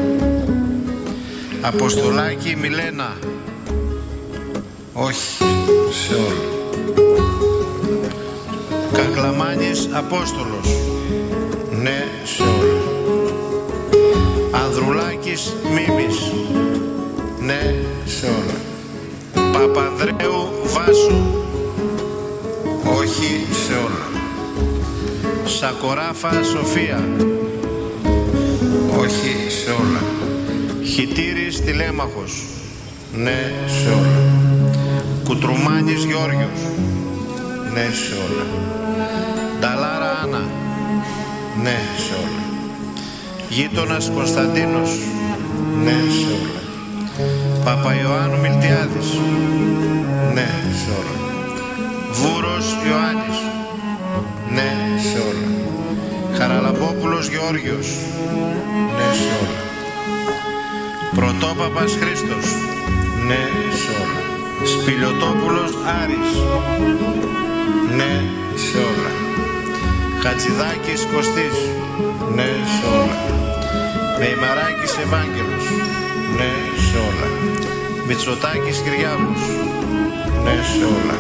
Αποστολάκη Μιλένα. Όχι σε όλα. Κακλαμάνης Απόστολος. Ναι σε όλα. Ανδρουλάκης Μίμης. Ναι σε όλα. Παπανδρέου Βάσου. Όχι σε όλα. Σακοράφα Σοφία. Όχι σε όλα. Χιτήρης Τηλέμαχος. Ναι σε όλα. Κουτρουμάνης Γιώργιος. Ναι σε όλα. Νταλάρα Άννα. Ναι σε όλα. Γείτονας Κωνσταντίνος. Ναι σε όλα. Παπαϊωάννου Μιλτιάδης. Ναι σε όλα. Βούρος Ιωάννης. Ναι σε όλα. Χαραλαμπόπουλος Γεώργιος, ναι σε όλα. Πρωτόπαπας Χρήστος, ναι σε όλα. Σπηλιοτόπουλος Άρης, ναι σε όλα. Χατζηδάκης Κωστής, ναι σε όλα. Μεϊμαράκης Ευάγγελος, ναι σε όλα. Μητσοτάκης Κυριάκος, ναι σε όλα.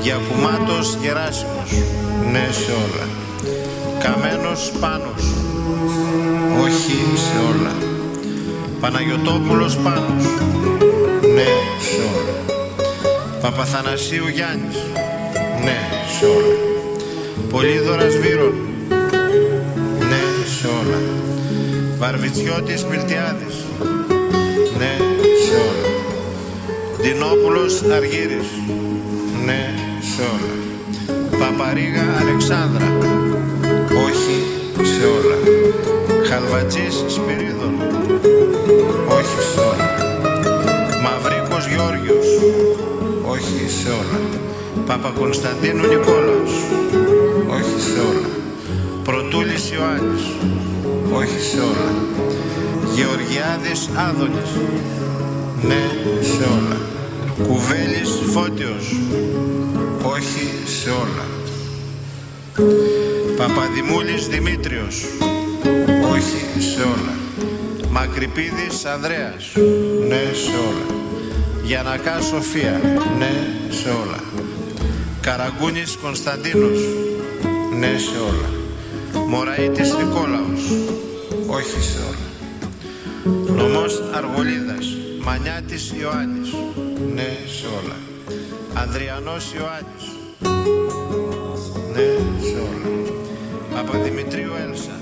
Γιακουμάτος Γεράσιμος, ναι σε όλα. Καμένος Πάνος, όχι σε όλα. Παναγιωτόπουλος Πάνος, ναι σε όλα. Παπαθανασίου Γιάννης, ναι σε όλα. Πολύδωρας Βύρων, ναι σε όλα. Βαρβιτσιώτης Μιλτιάδης, ναι σε όλα. Δινόπουλος Αργύρης, ναι σε όλα. Παπαρίγα Αλεξάνδρα, όχι σε όλα. Χαλβατζής Σπυρίδων, όχι σε όλα. Μαυρίκος Γιώργιος, όχι σε όλα. Παπακωνσταντίνου Νικόλαος, όχι σε όλα. Πρωτούλης Ιωάννης, όχι σε όλα. Γεωργιάδης Άδωνης, ναι σε όλα. Κουβέλης Φώτιος, όχι σε όλα. Παπαδημούλης Δημήτριος, όχι σε όλα. Μακρυπίδης Ανδρέας, ναι σε όλα. Γιανακά Σοφία, ναι σε όλα. Καραγκούνης Κωνσταντίνος, ναι σε όλα. Μωραΐτης Νικόλαος, όχι σε όλα. Νομός Αργολίδας, Μανιάτης Ιωάννης, ναι σε όλα. Ανδριανός Ιωάννης, ναι σε όλα. Παπαδημητρίου Έλσα,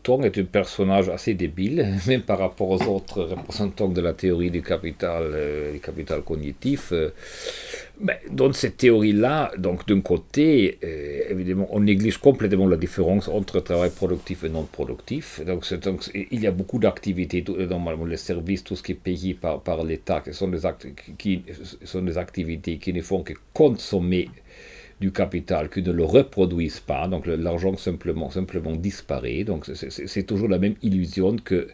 Müller-Bouton est un personnage assez débile, même par rapport aux autres représentants de la théorie du capital, euh, du capital cognitif. euh. Mais dans cette théorie-là, donc d'un côté, euh, évidemment, on néglige complètement la différence entre travail productif et non productif. Donc, il y a beaucoup d'activités, normalement les services, tout ce qui est payé par, l'État, qui qui sont des activités qui ne font que consommer du capital qui ne le reproduisent pas, donc l'argent simplement, simplement disparaît. Donc c'est- toujours la même illusion que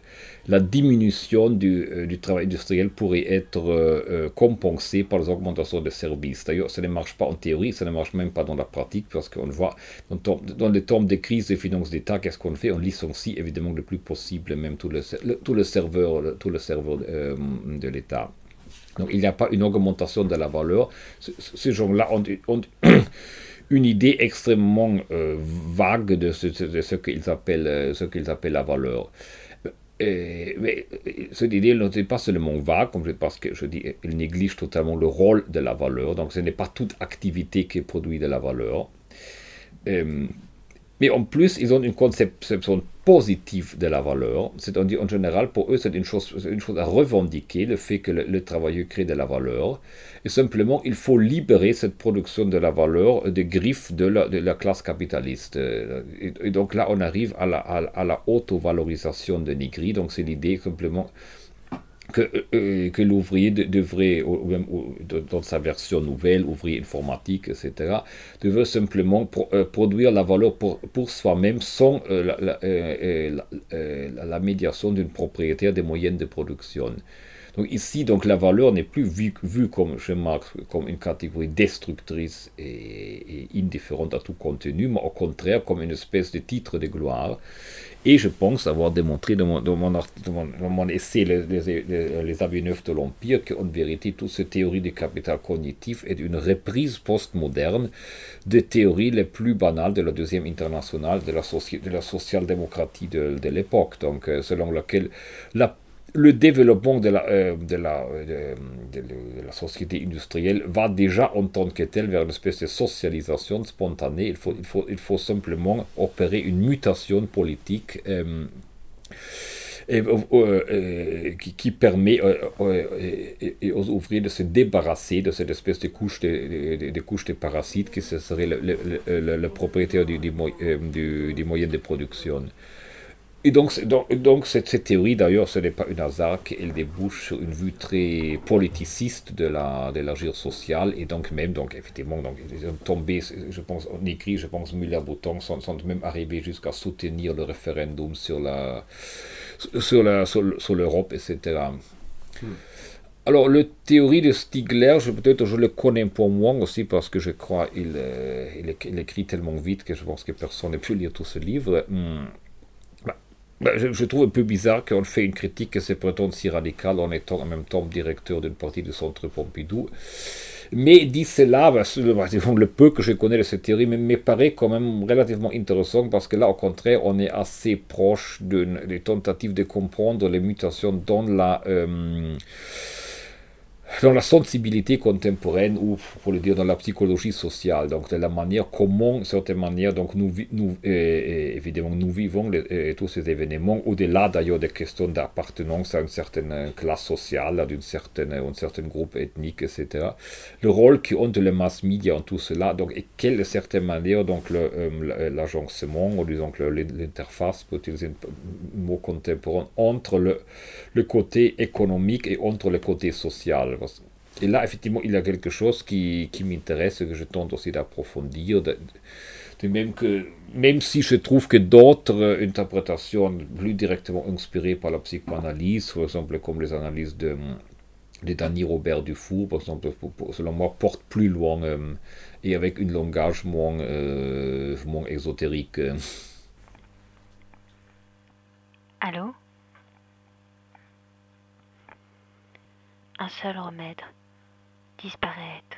la diminution du, euh, travail industriel pourrait être euh, euh, compensée par les augmentations de services. D'ailleurs, ça ne marche pas en théorie, ça ne marche même pas dans la pratique, parce qu'on voit dans, dans les temps de crise des finances d'État, qu'est-ce qu'on fait? On licencie évidemment le plus possible même tout le, tout le serveur, tout le serveur de l'État. Donc il n'y a pas une augmentation de la valeur. Ce- ce- Ces gens-là ont, une idée extrêmement euh, vague de ce, de ce qu'ils appellent, euh, ce qu'ils appellent la valeur. Euh, mais cette idée n'est pas seulement vague, parce que je dis, il néglige totalement le rôle de la valeur. Donc ce n'est pas toute activité qui produit de la valeur. Mais en plus, ils ont une conception positive de la valeur. C'est-à-dire, en général, pour eux, c'est une chose, une chose à revendiquer, le fait que le, le travailleur crée de la valeur. Et simplement, il faut libérer cette production de la valeur des griffes de la, classe capitaliste. Euh, Et, et donc là, on arrive à la, à, à la auto-valorisation de Nigri. Donc c'est l'idée simplement que, euh, que l'ouvrier de- devrait, dans sa version nouvelle, ouvrier informatique, etc., devait simplement euh, produire la valeur pour, soi-même sans euh, la, euh, euh, euh, médiation d'une propriétaire des moyens de production. Donc ici, donc, la valeur n'est plus vue, comme chez Marx comme une catégorie destructrice et, indifférente à tout contenu, mais au contraire comme une espèce de titre de gloire. Et je pense avoir démontré dans mon, essai Les, les, neufs de l'Empire qu'en vérité, toute cette théorie du capital cognitif est une reprise postmoderne des théories les plus banales de la deuxième internationale de la, social-démocratie de, de l'époque, donc selon laquelle la le développement de la, euh, de, la, société industrielle va déjà en tant que tel vers une espèce de socialisation spontanée. Il faut, simplement opérer une mutation politique. Euh, euh, qui, permet aux ouvriers de se débarrasser de cette espèce de couche de, de, parasites qui serait le, le, propriétaire du moyen de production. Et donc, donc, donc cette, cette, théorie, d'ailleurs, ce n'est pas un hasard qu'elle débouche sur une vue très politiciste de la de l'agir social et donc même, donc effectivement, donc ils je pense, on écrit, je pense, Müller-Bouton sont, sont, même arrivés jusqu'à soutenir le référendum sur la sur la sur, sur l'Europe, etc. Hmm. Alors, la théorie de Stigler, peut-être je le connais pour moi aussi parce que je crois qu'il euh, il, il, écrit tellement vite que je pense que personne n'a pu lire tout ce livre. Hmm. Ben, je, trouve un peu bizarre qu'on fait une critique que se prétend si radicale en étant en même temps directeur d'une partie du centre Pompidou. Mais dit cela, ben, le peu que je connais de cette théorie me paraît quand même relativement intéressant parce que là, au contraire, on est assez proche des tentatives de comprendre les mutations dans la. Euh, dans la sensibilité contemporaine ou pour le dire dans la psychologie sociale donc de la manière comment certaines manières donc nous, nous et, évidemment nous vivons et, tous ces événements au-delà d'ailleurs des questions d'appartenance à une certaine classe sociale à d'une certaine un certain groupe ethnique etc le rôle qui ont les mass media en tout cela donc et quelle certaine manière donc l'agencement ou disons l'interface pour utiliser un mot contemporain entre le, le côté économique et entre le côté social? Et là, effectivement, il y a quelque chose qui, qui m'intéresse, que je tente aussi d'approfondir. Même, que, même si je trouve que d'autres interprétations plus directement inspirées par la psychanalyse, par exemple comme les analyses de, de Danny Robert Dufour, par exemple, selon moi, portent plus loin euh, et avec un langage moins, euh, moins ésotérique. Allô? Un seul remède disparaître.